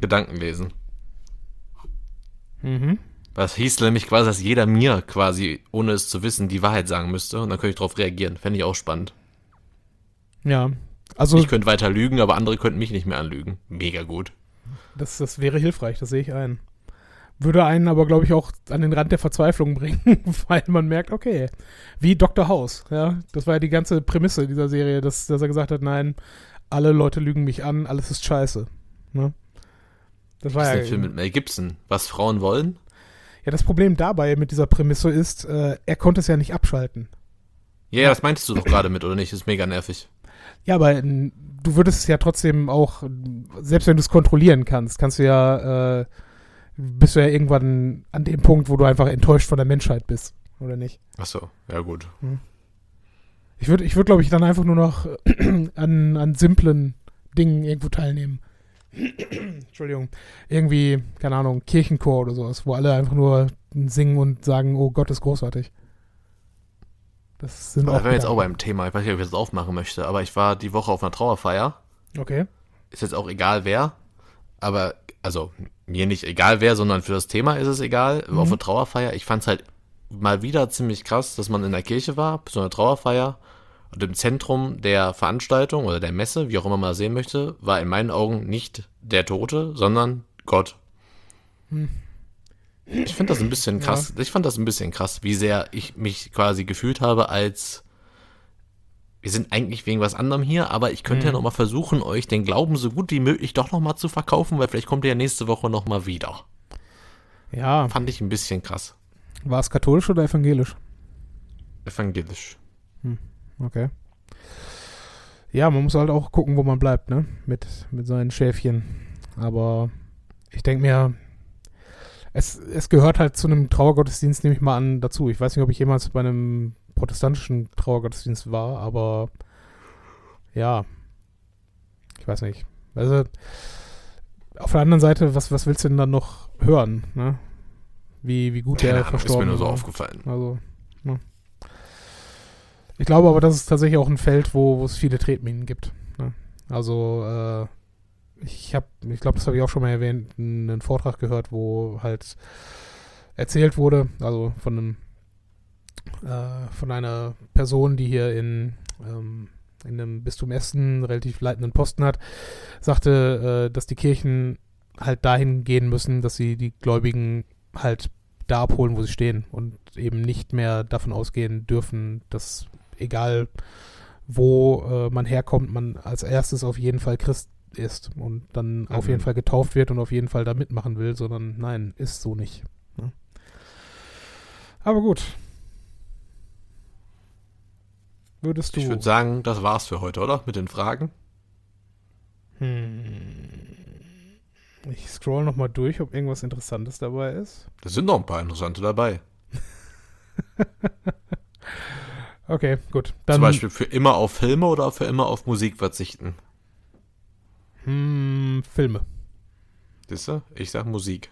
Gedanken lesen. Mhm. Das hieß nämlich quasi, dass jeder mir quasi, ohne es zu wissen, die Wahrheit sagen müsste. Und dann könnte ich darauf reagieren. Fände ich auch spannend. Ja. Also, Ich könnte weiter lügen, aber andere könnten mich nicht mehr anlügen. Mega gut. das, das wäre hilfreich, das sehe ich ein. würde einen aber, glaube ich, auch an den Rand der Verzweiflung bringen, weil man merkt, okay, wie Dr. House, ja, das war ja die ganze Prämisse dieser Serie, dass, dass er gesagt hat, nein, alle Leute lügen mich an, alles ist scheiße. Ne? Das war das ist ja. Der Film mit Mel Gibson, was Frauen wollen. Ja, das Problem dabei mit dieser Prämisse ist, äh, er konnte es ja nicht abschalten. Ja, ja, das meintest du doch gerade mit, oder nicht? Das ist mega nervig. Ja, aber du würdest es ja trotzdem auch, selbst wenn du es kontrollieren kannst, kannst du ja, äh, bist du ja irgendwann an dem Punkt, wo du einfach enttäuscht von der Menschheit bist, oder nicht? Ach so, ja gut. Hm. Ich würde, ich würd, glaube ich, dann einfach nur noch an, an simplen Dingen irgendwo teilnehmen. Entschuldigung. Irgendwie, keine Ahnung, Kirchenchor oder sowas, wo alle einfach nur singen und sagen, oh Gott ist großartig. Das sind auch. wäre jetzt auch beim Thema. Ich weiß nicht, ob ich das aufmachen möchte, aber ich war die Woche auf einer Trauerfeier. Okay. Ist jetzt auch egal wer, aber, also, mir nicht egal wer, sondern für das Thema ist es egal. Mhm. Auf einer Trauerfeier. Ich fand es halt mal wieder ziemlich krass, dass man in der Kirche war, so einer Trauerfeier und im Zentrum der Veranstaltung oder der Messe, wie auch immer man sehen möchte, war in meinen Augen nicht der Tote, sondern Gott. Hm. Ich finde das ein bisschen krass. Ja. Ich fand das ein bisschen krass, wie sehr ich mich quasi gefühlt habe, als wir sind eigentlich wegen was anderem hier, aber ich könnte mhm. ja noch mal versuchen, euch den Glauben so gut wie möglich doch noch mal zu verkaufen, weil vielleicht kommt ihr ja nächste Woche noch mal wieder. Ja. Fand ich ein bisschen krass. War es katholisch oder evangelisch? Evangelisch. Hm. Okay. Ja, man muss halt auch gucken, wo man bleibt, ne? Mit, mit seinen Schäfchen. Aber ich denke mir, es, es gehört halt zu einem Trauergottesdienst, nehme ich mal an, dazu. Ich weiß nicht, ob ich jemals bei einem protestantischen Trauergottesdienst war, aber ja, ich weiß nicht. Also, auf der anderen Seite, was, was willst du denn dann noch hören, ne? Wie, wie gut der verstorben ist. mir nur so aufgefallen. Also, ne? Ich glaube aber, das ist tatsächlich auch ein Feld, wo, wo es viele Tretminen gibt. Ne? Also, äh, ich habe, ich glaube, das habe ich auch schon mal erwähnt, einen Vortrag gehört, wo halt erzählt wurde, also von einem, äh, von einer Person, die hier in, ähm, in einem Bistum Essen relativ leitenden Posten hat, sagte, äh, dass die Kirchen halt dahin gehen müssen, dass sie die Gläubigen halt da abholen, wo sie stehen und eben nicht mehr davon ausgehen dürfen, dass egal wo äh, man herkommt, man als erstes auf jeden Fall Christ ist und dann mhm. auf jeden Fall getauft wird und auf jeden Fall da mitmachen will, sondern nein, ist so nicht. Ne? Aber gut. Würdest du. Ich würde sagen, das war's für heute, oder? Mit den Fragen. Hm. Ich scroll nochmal durch, ob irgendwas Interessantes dabei ist. Da sind noch ein paar interessante dabei. Okay, gut. Dann Zum Beispiel für immer auf Filme oder für immer auf Musik verzichten? Hm, Filme. Siehst du? Ich sag Musik.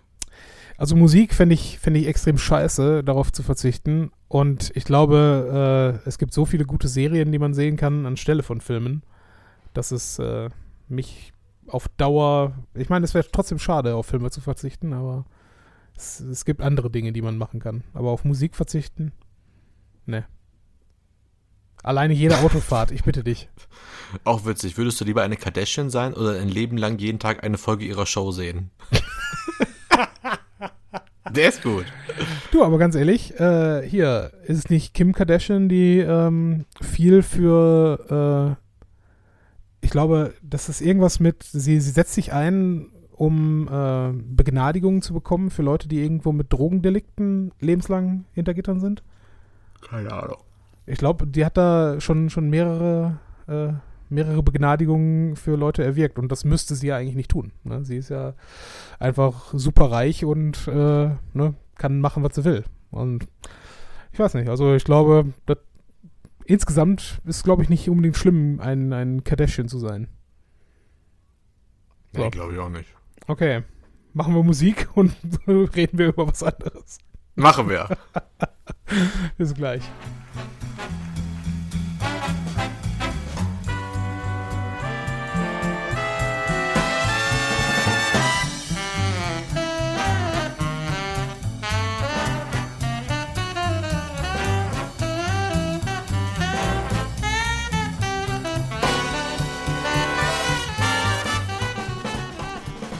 Also Musik fände ich, fänd ich extrem scheiße, darauf zu verzichten. Und ich glaube, äh, es gibt so viele gute Serien, die man sehen kann anstelle von Filmen, dass es äh, mich auf Dauer. Ich meine, es wäre trotzdem schade, auf Filme zu verzichten, aber es, es gibt andere Dinge, die man machen kann. Aber auf Musik verzichten? Ne. Alleine jede Autofahrt, ich bitte dich. Auch witzig. Würdest du lieber eine Kardashian sein oder ein Leben lang jeden Tag eine Folge ihrer Show sehen? Der ist gut. Du, aber ganz ehrlich, äh, hier, ist es nicht Kim Kardashian, die ähm, viel für, äh, ich glaube, das ist irgendwas mit, sie, sie setzt sich ein, um äh, Begnadigungen zu bekommen für Leute, die irgendwo mit Drogendelikten lebenslang hinter Gittern sind? Keine Ahnung. Ich glaube, die hat da schon, schon mehrere, äh, mehrere Begnadigungen für Leute erwirkt und das müsste sie ja eigentlich nicht tun. Ne? Sie ist ja einfach super reich und äh, ne, kann machen, was sie will. Und ich weiß nicht, also ich glaube, das, insgesamt ist, glaube ich, nicht unbedingt schlimm, ein, ein Kardashian zu sein. So. Nee, glaube ich auch nicht. Okay. Machen wir Musik und reden wir über was anderes. Machen wir. Bis gleich. Bye.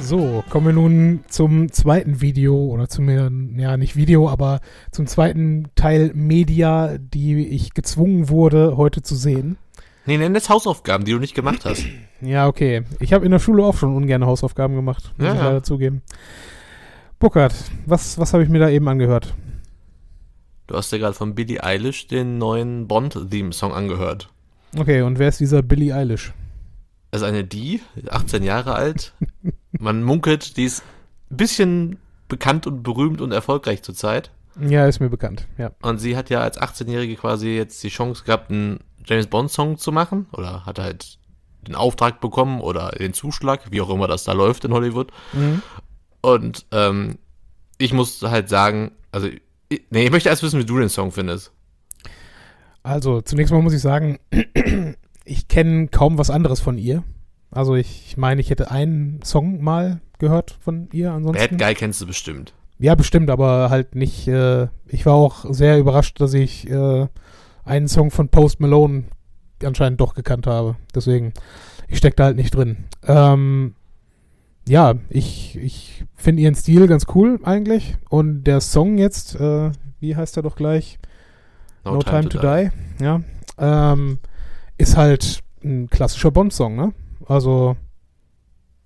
So, kommen wir nun zum zweiten Video oder zum, ja, nicht Video, aber zum zweiten Teil Media, die ich gezwungen wurde, heute zu sehen. Nee, nenn das Hausaufgaben, die du nicht gemacht hast. Ja, okay. Ich habe in der Schule auch schon ungern Hausaufgaben gemacht, muss Ja, ich ja. leider zugeben. Burkhard, was, was habe ich mir da eben angehört? Du hast dir gerade von Billie Eilish den neuen Bond-Theme-Song angehört. Okay, und wer ist dieser Billie Eilish? Ist eine die, 18 Jahre alt. Man munkelt, die ist ein bisschen bekannt und berühmt und erfolgreich zurzeit. Ja, ist mir bekannt, ja. Und sie hat ja als 18-Jährige quasi jetzt die Chance gehabt, einen James Bond-Song zu machen. Oder hat halt den Auftrag bekommen oder den Zuschlag, wie auch immer das da läuft in Hollywood. Mhm. Und ähm, ich muss halt sagen, also, ich, nee, ich möchte erst wissen, wie du den Song findest. Also, zunächst mal muss ich sagen, ich kenne kaum was anderes von ihr. Also, ich, ich meine, ich hätte einen Song mal gehört von ihr Bad ansonsten. Guy kennst du bestimmt. Ja, bestimmt, aber halt nicht. Äh, ich war auch sehr überrascht, dass ich äh, einen Song von Post Malone anscheinend doch gekannt habe. Deswegen, ich stecke da halt nicht drin. Ähm, ja, ich, ich finde ihren Stil ganz cool eigentlich. Und der Song jetzt, äh, wie heißt er doch gleich? No, Time, to, Die. Ja. Ähm, ist halt ein klassischer Bond-Song, ne? Also,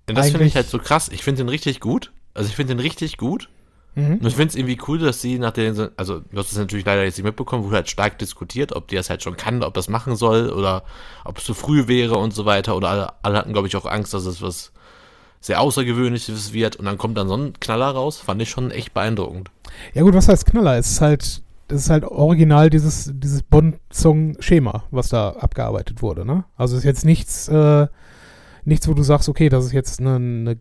Und das finde ich halt so krass. Ich finde den richtig gut. Also ich finde den richtig gut. mhm. Und ich finde es irgendwie cool, dass sie nach den, also du hast es natürlich leider jetzt nicht mitbekommen, wurde halt stark diskutiert, ob die das halt schon kann, ob das machen soll oder ob es zu früh wäre und so weiter. Oder alle, alle hatten, glaube ich, auch Angst, dass es was sehr Außergewöhnliches wird und dann kommt dann so ein Knaller raus. Fand ich schon echt beeindruckend. Ja gut, was heißt Knaller? Es ist halt, es ist halt original dieses, dieses Bond-Song-Schema, was da abgearbeitet wurde, ne? Also es ist jetzt nichts, äh, nichts, wo du sagst, okay, das ist jetzt eine, eine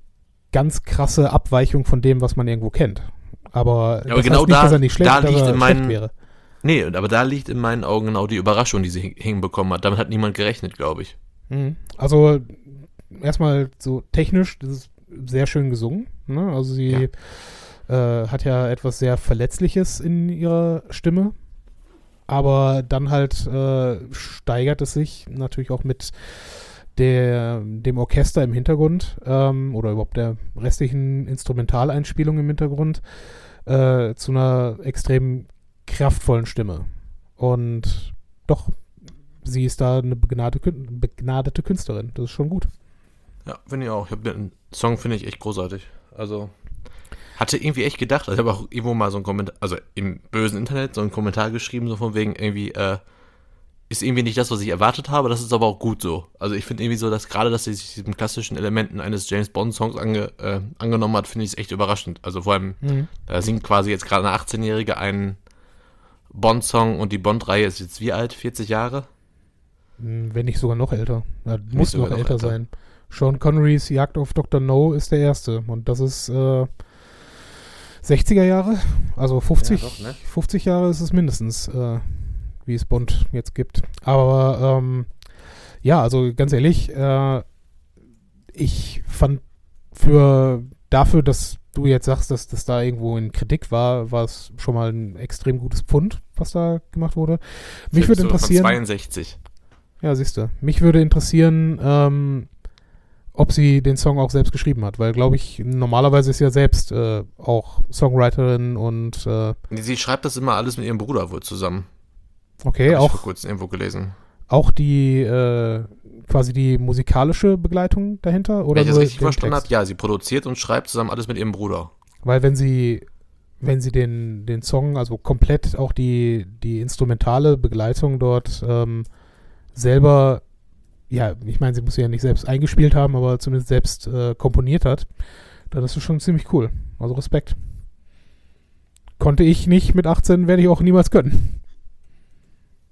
ganz krasse Abweichung von dem, was man irgendwo kennt. Aber, aber das genau nicht, da- dass er nicht schlecht, da liegt in meinen- wäre. Nee, aber da liegt in meinen Augen genau die Überraschung, die sie hin- hinbekommen hat. Damit hat niemand gerechnet, glaube ich. Mhm. Also erstmal so technisch, das ist sehr schön gesungen. Ne? Also sie Äh, hat ja etwas sehr Verletzliches in ihrer Stimme. Aber dann halt äh, steigert es sich natürlich auch mit der, dem Orchester im Hintergrund ähm, oder überhaupt der restlichen Instrumentaleinspielung im Hintergrund äh, zu einer extrem kraftvollen Stimme. Und doch, sie ist da eine begnadete, begnadete Künstlerin. Das ist schon gut. Ja, finde ich auch. Ich den Song finde ich echt großartig. Also hatte irgendwie echt gedacht, also ich habe auch irgendwo mal so einen Kommentar, also im bösen Internet so einen Kommentar geschrieben, so von wegen irgendwie, äh, ist irgendwie nicht das, was ich erwartet habe, das ist aber auch gut so. Also ich finde irgendwie so, dass gerade, dass sie sich diesen klassischen Elementen eines James Bond Songs ange, äh, angenommen hat, finde ich es echt überraschend. Also vor allem, Mhm. da singt quasi jetzt gerade eine 18-Jährige einen Bond-Song und die Bond-Reihe ist jetzt wie alt? 40 Jahre? Hm, Wenn nicht sogar noch älter. Ja, muss noch noch älter älter. sein. Sean Connerys Jagd auf Dr. No ist der erste. Und das ist äh, 60er Jahre. Also 50, Ja, doch, ne? 50 Jahre ist es mindestens, äh, wie es Bond jetzt gibt. Aber ähm, ja, also ganz ehrlich, äh, ich fand für dafür, dass du jetzt sagst, dass das da irgendwo in Kritik war, war es schon mal ein extrem gutes Pfund, was da gemacht wurde. Mich würde interessieren. Von 62. Ja, siehst du. Mich würde interessieren, ähm, ob sie den Song auch selbst geschrieben hat, weil, glaube ich, normalerweise ist sie ja selbst äh, auch Songwriterin und äh, Sie schreibt das immer alles mit ihrem Bruder wohl zusammen. Okay, Hab ich vor auch, kurzem irgendwo gelesen. auch die äh, quasi die musikalische Begleitung dahinter oder Wenn ich das richtig den verstanden habe, ja, sie produziert und schreibt zusammen alles mit ihrem Bruder. Weil wenn sie wenn sie den, den Song, also komplett auch die, die instrumentale Begleitung dort ähm, selber, ja, ich meine, sie muss sie ja nicht selbst eingespielt haben, aber zumindest selbst äh, komponiert hat, dann ist es schon ziemlich cool. Also Respekt. Konnte ich nicht mit 18, werde ich auch niemals können.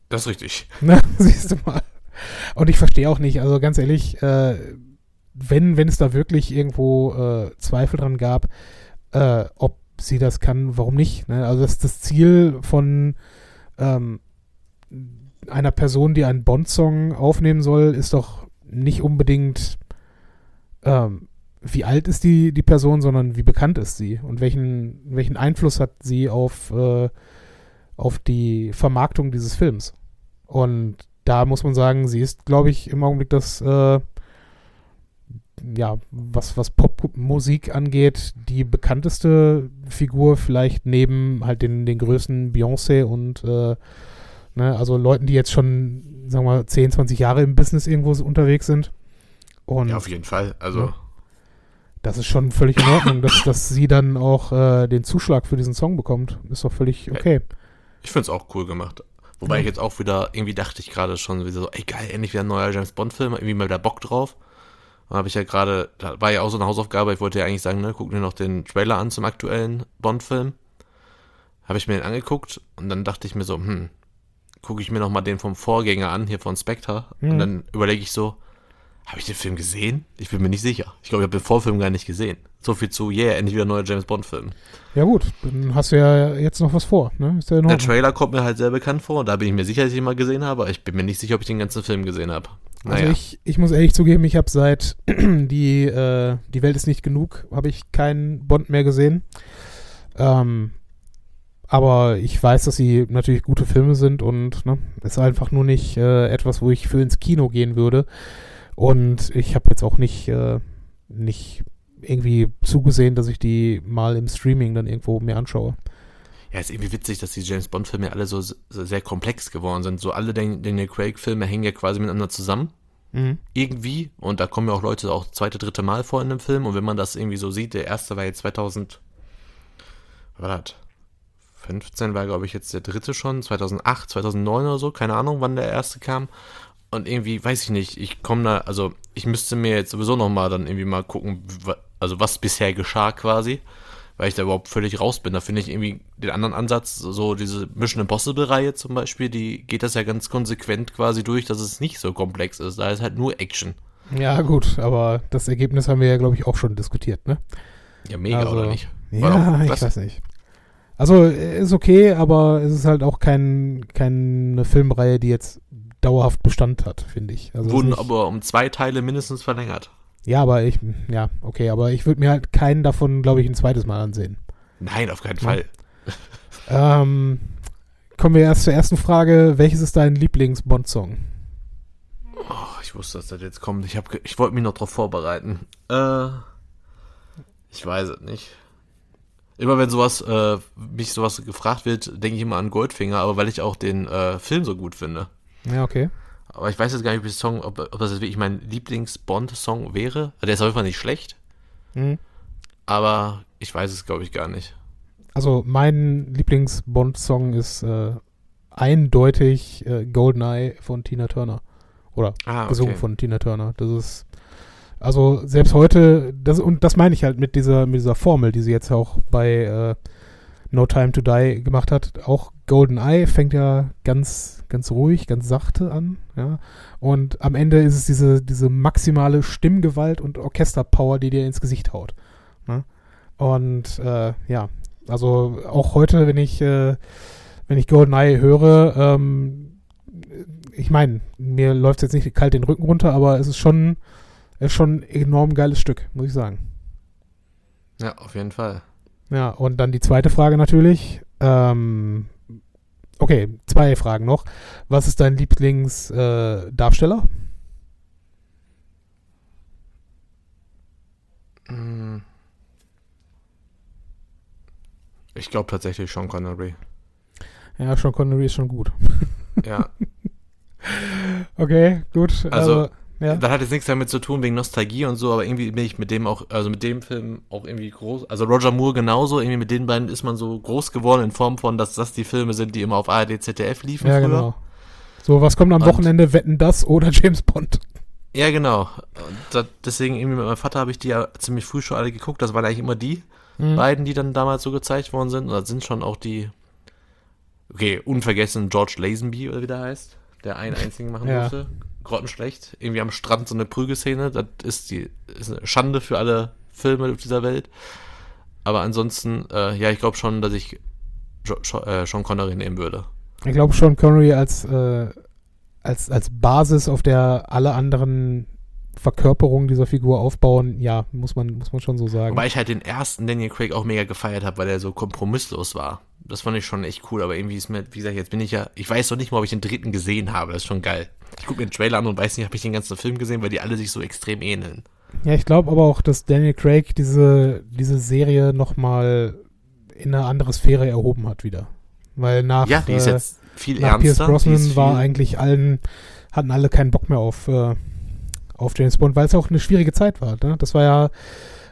Das ist richtig. Na, siehst du mal. Und ich verstehe auch nicht, also ganz ehrlich, äh, wenn, wenn es da wirklich irgendwo äh, Zweifel dran gab, äh, ob sie das kann, warum nicht? Ne? Also das, das Ziel von ähm, einer Person, die einen Bond-Song aufnehmen soll, ist doch nicht unbedingt, ähm, wie alt ist die, die Person, sondern wie bekannt ist sie und welchen, welchen Einfluss hat sie auf, äh, auf die Vermarktung dieses Films. Und da muss man sagen, sie ist, glaube ich, im Augenblick das, äh, ja, was, was Popmusik angeht, die bekannteste Figur vielleicht neben halt den, den größten Beyoncé und äh, ne, also Leuten, die jetzt schon, sagen wir mal, 10, 20 Jahre im Business irgendwo unterwegs sind. Und Ja, auf jeden Fall. Also, Ja. das ist schon völlig in Ordnung, dass, dass sie dann auch äh, den Zuschlag für diesen Song bekommt. Ist doch völlig okay. ich finde es auch cool gemacht. Wobei Ja. ich jetzt auch wieder, irgendwie dachte ich gerade schon wieder so, ey geil, endlich wieder ein neuer James Bond-Film, irgendwie mal wieder Bock drauf. Da habe ich ja gerade, da war ja auch so eine Hausaufgabe, ich wollte ja eigentlich sagen, ne, guck dir noch den Trailer an zum aktuellen Bond-Film. Habe ich mir den angeguckt und dann dachte ich mir so, hm, gucke ich mir noch mal den vom Vorgänger an, hier von Spectre. Mhm. Und dann überlege ich so, habe ich den Film gesehen? Ich bin mir nicht sicher. Ich glaube, ich habe den Vorfilm gar nicht gesehen. So viel zu, yeah, endlich wieder ein neuer James Bond-Film. Ja gut, dann hast du ja jetzt noch was vor. Ne? Ist ja Der. Trailer kommt mir halt sehr bekannt vor. Da bin ich mir sicher, dass ich ihn mal gesehen habe. Aber ich bin mir nicht sicher, ob ich den ganzen Film gesehen habe. Also Naja. ich, ich muss ehrlich zugeben, ich habe seit die, äh, die Welt ist nicht genug, habe ich keinen Bond mehr gesehen. Ähm, aber ich weiß, dass sie natürlich gute Filme sind und ne, ist einfach nur nicht äh, etwas, wo ich für ins Kino gehen würde. Und ich habe jetzt auch nicht, äh, nicht irgendwie zugesehen, dass ich die mal im Streaming dann irgendwo mir anschaue. Ja, ist irgendwie witzig, dass die James Bond-Filme alle so, so sehr komplex geworden sind. So alle Dan- Daniel Craig-Filme hängen ja quasi miteinander zusammen. Mhm. Irgendwie. Und da kommen ja auch Leute auch zweite, dritte Mal vor in dem Film. Und wenn man das irgendwie so sieht, der erste war jetzt 2000, was war das? 15 war, glaube ich, jetzt der dritte schon. 2008, 2009 oder so. Keine Ahnung, wann der erste kam. Und irgendwie, weiß ich nicht, ich komme da, also ich müsste mir jetzt sowieso nochmal dann irgendwie mal gucken, also was bisher geschah quasi, weil ich da überhaupt völlig raus bin. Da finde ich irgendwie den anderen Ansatz, so diese Mission Impossible-Reihe zum Beispiel, die geht das ja ganz konsequent quasi durch, dass es nicht so komplex ist. Da ist halt nur Action. Ja, gut, aber das Ergebnis haben wir ja, glaube ich, auch schon diskutiert, ne? Ja, mega, Also, oder nicht? Ja, War doch ich weiß nicht. Also ist okay, aber es ist halt auch kein, keine Filmreihe, die jetzt dauerhaft Bestand hat, finde ich. Also Wurden aber um zwei Teile mindestens verlängert. Ja, aber ich, ja, okay, aber ich würde mir halt keinen davon, glaube ich, ein zweites Mal ansehen. Nein, auf keinen Ja. Fall. Ähm, kommen wir erst zur ersten Frage. Welches ist dein Lieblings-Bond-Song? Oh, ich wusste, dass das jetzt kommt. Ich, hab ich wollte mich noch drauf vorbereiten. Äh, ich weiß es nicht. Immer wenn sowas, äh, mich sowas gefragt wird, denke ich immer an Goldfinger, aber weil ich auch den äh, Film so gut finde. Ja, okay. Aber ich weiß jetzt gar nicht, ob, Song, ob, ob das jetzt wirklich mein Lieblings-Bond-Song wäre. Also Der ist auf jeden Fall nicht schlecht, Mhm. aber ich weiß es, glaube ich, gar nicht. Also mein Lieblings-Bond-Song ist äh, eindeutig äh, Goldeneye von Tina Turner. Oder Ah, gesungen von Tina Turner. Das ist also selbst heute, das und das meine ich halt mit dieser mit dieser Formel, die sie jetzt auch bei äh, No Time to Die gemacht hat. Auch GoldenEye fängt ja ganz ganz ruhig, ganz sachte an, ja. Und am Ende ist es diese diese maximale Stimmgewalt und Orchesterpower, die dir ins Gesicht haut. Ne? Und äh, ja, also auch heute, wenn ich äh, wenn ich GoldenEye höre, ähm, ich meine, mir läuft jetzt nicht kalt den Rücken runter, aber es ist schon, es ist schon ein enorm geiles Stück, muss ich sagen. Ja, auf jeden Fall. Ja, und dann die zweite Frage natürlich. Ähm, okay, zwei Fragen noch. Was ist dein Lieblingsdarsteller? Äh. Ich glaube tatsächlich Sean Connery. ja, Sean Connery ist schon gut. Ja, Okay, gut. Also, ja. Das hat jetzt nichts damit zu tun wegen Nostalgie und so, aber irgendwie bin ich mit dem auch, also mit dem Film auch irgendwie groß. Also Roger Moore genauso, irgendwie mit den beiden ist man so groß geworden in Form von, dass das die Filme sind, die immer auf ARD, ZDF liefen ja, früher. genau. So, was kommt am Und- Wochenende? Wetten das oder James Bond? Ja, genau. Und das, deswegen irgendwie mit meinem Vater habe ich die ja ziemlich früh schon alle geguckt. Das waren eigentlich immer die Mhm. beiden, die dann damals so gezeigt worden sind. Und das sind schon auch die, okay, unvergessen George Lazenby oder wie der heißt, der einen einzigen machen Ja. durfte. Grottenschlecht. Irgendwie am Strand so eine Prügelszene. Das ist die, ist eine Schande für alle Filme auf dieser Welt. Aber ansonsten, äh, ja, ich glaube schon, dass ich jo jo äh, Sean Connery nehmen würde. Ich glaube schon Connery als, äh, als, als Basis, auf der alle anderen Verkörperungen dieser Figur aufbauen, ja, muss man, muss man schon so sagen. Wobei ich halt den ersten Daniel Craig auch mega gefeiert habe, weil er so kompromisslos war. Das fand ich schon echt cool, aber irgendwie ist mir, wie gesagt, jetzt bin ich ja, ich weiß noch nicht mal, ob ich den dritten gesehen habe. Das ist schon geil. Ich gucke mir den Trailer an und weiß nicht, habe ich den ganzen Film gesehen, weil die alle sich so extrem ähneln. Ja, ich glaube aber auch, dass Daniel Craig diese, diese Serie nochmal in eine andere Sphäre erhoben hat wieder. Weil nach, ja, die ist äh, jetzt viel nach Pierce ernster. die Brosnan ist war viel- eigentlich allen, hatten alle keinen Bock mehr auf, äh, auf James Bond, weil es auch eine schwierige Zeit war. Ne? Das war ja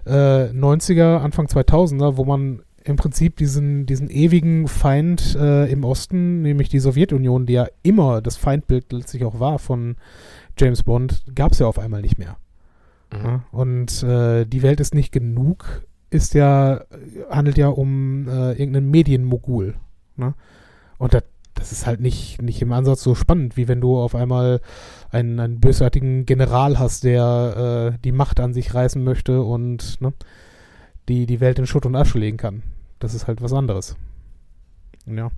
äh, 90er, Anfang 2000er, wo man im Prinzip diesen, diesen ewigen Feind äh, im Osten, nämlich die Sowjetunion, die ja immer das Feindbild letztlich auch war von James Bond, gab es ja auf einmal nicht mehr. Mhm. Ja? Und äh, die Welt ist nicht genug, ist ja, handelt ja um äh, irgendeinen Medienmogul. Ne? Und das, das ist halt nicht, nicht im Ansatz so spannend, wie wenn du auf einmal einen, einen bösartigen General hast, der äh, die Macht an sich reißen möchte und ne, die, die Welt in Schutt und Asche legen kann. Das ist halt was anderes. Ja.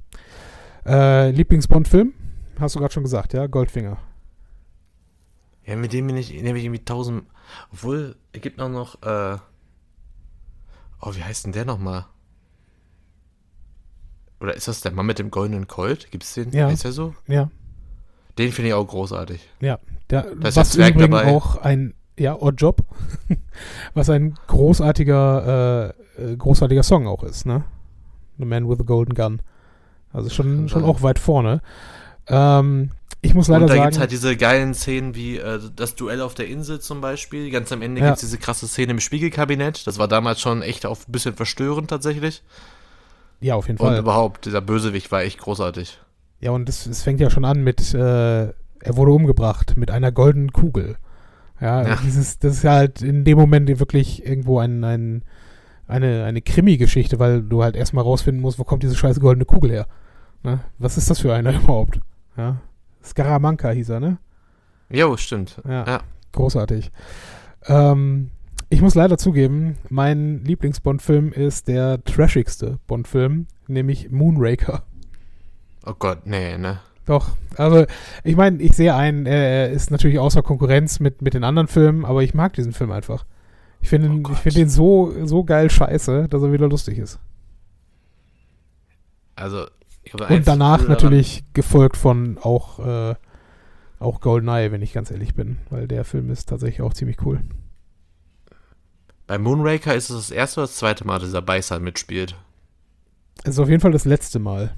Äh, Lieblings-Bond-Film? Hast du gerade schon gesagt, ja? Goldfinger. Ja, mit dem bin ich, den ich irgendwie tausend. Obwohl, es gibt auch noch, äh. Oh, wie heißt denn der nochmal? Oder ist das der Mann mit dem goldenen Colt? Gibt's den? Ja. Ist der so? Ja. Den finde ich auch großartig. Ja, der, Da ist was Zwerg übrigens dabei. auch ein, ja, Oddjob, was ein großartiger, äh, äh, großartiger Song auch ist, ne? The Man with a Golden Gun. Also schon, schon auch weit vorne. Ähm, ich muss leider Und da sagen, gibt's halt diese geilen Szenen wie äh, das Duell auf der Insel zum Beispiel. Ganz am Ende Ja. gibt's diese krasse Szene im Spiegelkabinett. Das war damals schon echt auch ein bisschen verstörend tatsächlich. Ja, auf jeden Und Fall. überhaupt, dieser Bösewicht war echt großartig. Ja, und es, es fängt ja schon an mit, äh, er wurde umgebracht mit einer goldenen Kugel. Ja, Ja. Dieses, das ist ja halt in dem Moment wirklich irgendwo ein, ein, eine, eine Krimi-Geschichte, weil du halt erstmal rausfinden musst, wo kommt diese scheiße goldene Kugel her. Ne? Was ist das für einer überhaupt? Ja. Scaramanca hieß er, ne? Jo, stimmt. Ja. Ja. Großartig. Ähm, ich muss leider zugeben, mein Lieblings-Bond-Film ist der trashigste Bond-Film, nämlich Moonraker. Oh Gott, nee, ne? Doch, also ich meine, ich sehe ein, er ist natürlich außer Konkurrenz mit, mit den anderen Filmen, aber ich mag diesen Film einfach. Ich finde Oh ich finde ihn so, so geil scheiße, dass er wieder lustig ist. Also, Und danach natürlich gefolgt von auch, äh, auch Goldeneye, wenn ich ganz ehrlich bin, weil der Film ist tatsächlich auch ziemlich cool. Bei Moonraker ist es das erste oder das zweite Mal, dass dieser Beißer mitspielt. Es ist auf jeden Fall das letzte Mal.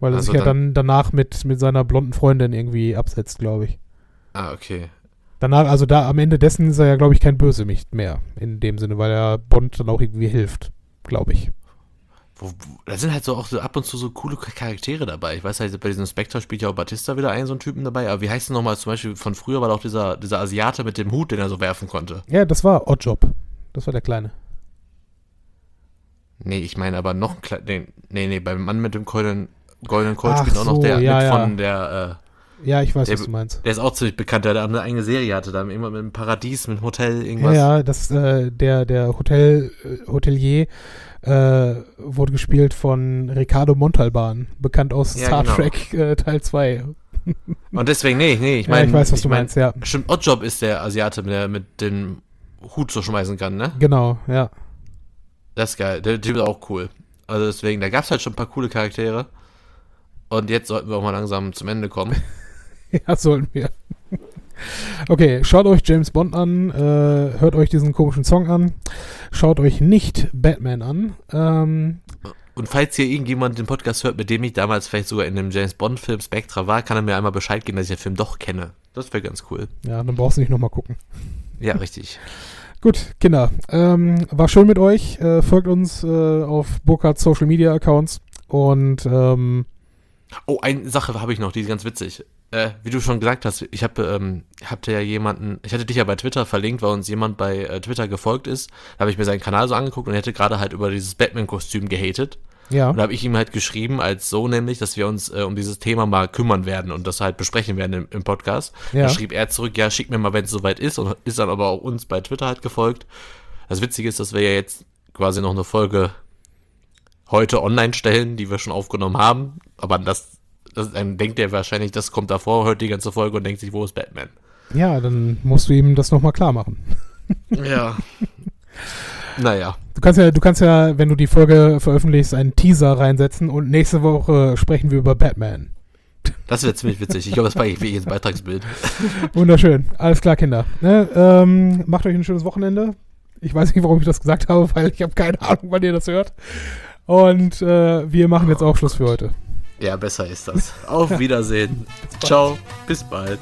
Weil er Also sich ja dann- dann danach mit, mit seiner blonden Freundin irgendwie absetzt, glaube ich. Ah, okay. Danach, also da am Ende dessen ist er ja, glaube ich, kein Bösewicht mehr. In dem Sinne, weil er Bond dann auch irgendwie hilft, glaube ich. Wo, wo, da sind halt so auch so ab und zu so coole Charaktere dabei. Ich weiß halt, bei diesem Spectre spielt ja auch Batista wieder einen so einen Typen dabei. Aber wie heißt denn nochmal zum Beispiel von früher war doch dieser, dieser Asiate mit dem Hut, den er so werfen konnte. Ja, das war Oddjob. Das war der Kleine. Nee, ich meine aber noch ein klein, nee, nee, nee, beim Mann mit dem goldenen, goldenen Colt spielt auch noch so, der ja, mit ja. von der, Ja, ich weiß, Der- was du meinst. der ist auch ziemlich bekannt, der da eine eigene Serie hatte, da immer mit dem Paradies, mit dem Hotel, Ja, irgendwas. ja, das, äh, der, der Hotel, äh, Hotelier äh, wurde gespielt von Ricardo Montalban, bekannt aus Ja, Star genau. Trek äh, Teil 2. Und deswegen, nee, nee, ich Ja, meine. ich weiß, was du mein, meinst, ja. Stimmt, Oddjob ist der Asiate, der mit dem Hut so schmeißen kann, ne? Genau, ja. Das ist geil. Der Typ ist auch cool. Also deswegen, da gab es halt schon ein paar coole Charaktere. Und jetzt sollten wir auch mal langsam zum Ende kommen. Ja, sollten wir. Okay, schaut euch James Bond an, äh, hört euch diesen komischen Song an, schaut euch nicht Batman an. Ähm, Und falls hier irgendjemand den Podcast hört, mit dem ich damals vielleicht sogar in dem James Bond-Film Spectra war, kann er mir einmal Bescheid geben, dass ich den Film doch kenne. Das wäre ganz cool. ja, dann brauchst du nicht nochmal gucken. Ja, richtig. Gut, Kinder, ähm, war schön mit euch. Äh, folgt uns äh, auf Burkhardt Social Media Accounts und ähm, Oh, eine Sache habe ich noch, die ist ganz witzig. Äh, wie du schon gesagt hast, ich habe ähm, hatte ja jemanden, ich hatte dich ja bei Twitter verlinkt, weil uns jemand bei äh, Twitter gefolgt ist. Da habe ich mir seinen Kanal so angeguckt und er hätte gerade halt über dieses Batman-Kostüm gehatet. ja, Und da habe ich ihm halt geschrieben, als so nämlich, dass wir uns äh, um dieses Thema mal kümmern werden und das halt besprechen werden im, im Podcast. Ja. Da schrieb er zurück, ja, schick mir mal, wenn es soweit ist und ist dann aber auch uns bei Twitter halt gefolgt. Das Witzige ist, dass wir ja jetzt quasi noch eine Folge heute online stellen, die wir schon aufgenommen haben. Aber das, das dann denkt er wahrscheinlich, das kommt davor, hört die ganze Folge und denkt sich, wo ist Batman? ja, dann musst du ihm das nochmal klar machen. Ja. naja. Du kannst ja, du kannst ja, wenn du die Folge veröffentlichst, einen Teaser reinsetzen und nächste Woche sprechen wir über Batman. Das wäre ziemlich witzig. Ich glaube, das packe ich wie ins Beitragsbild. Wunderschön. Alles klar, Kinder. Ne, ähm, macht euch ein schönes Wochenende. Ich weiß nicht, warum ich das gesagt habe, weil ich habe keine Ahnung, wann ihr das hört. Und äh, wir machen jetzt auch Schluss für heute. Ja, besser ist das. Auf Wiedersehen. Ciao. Bis bald.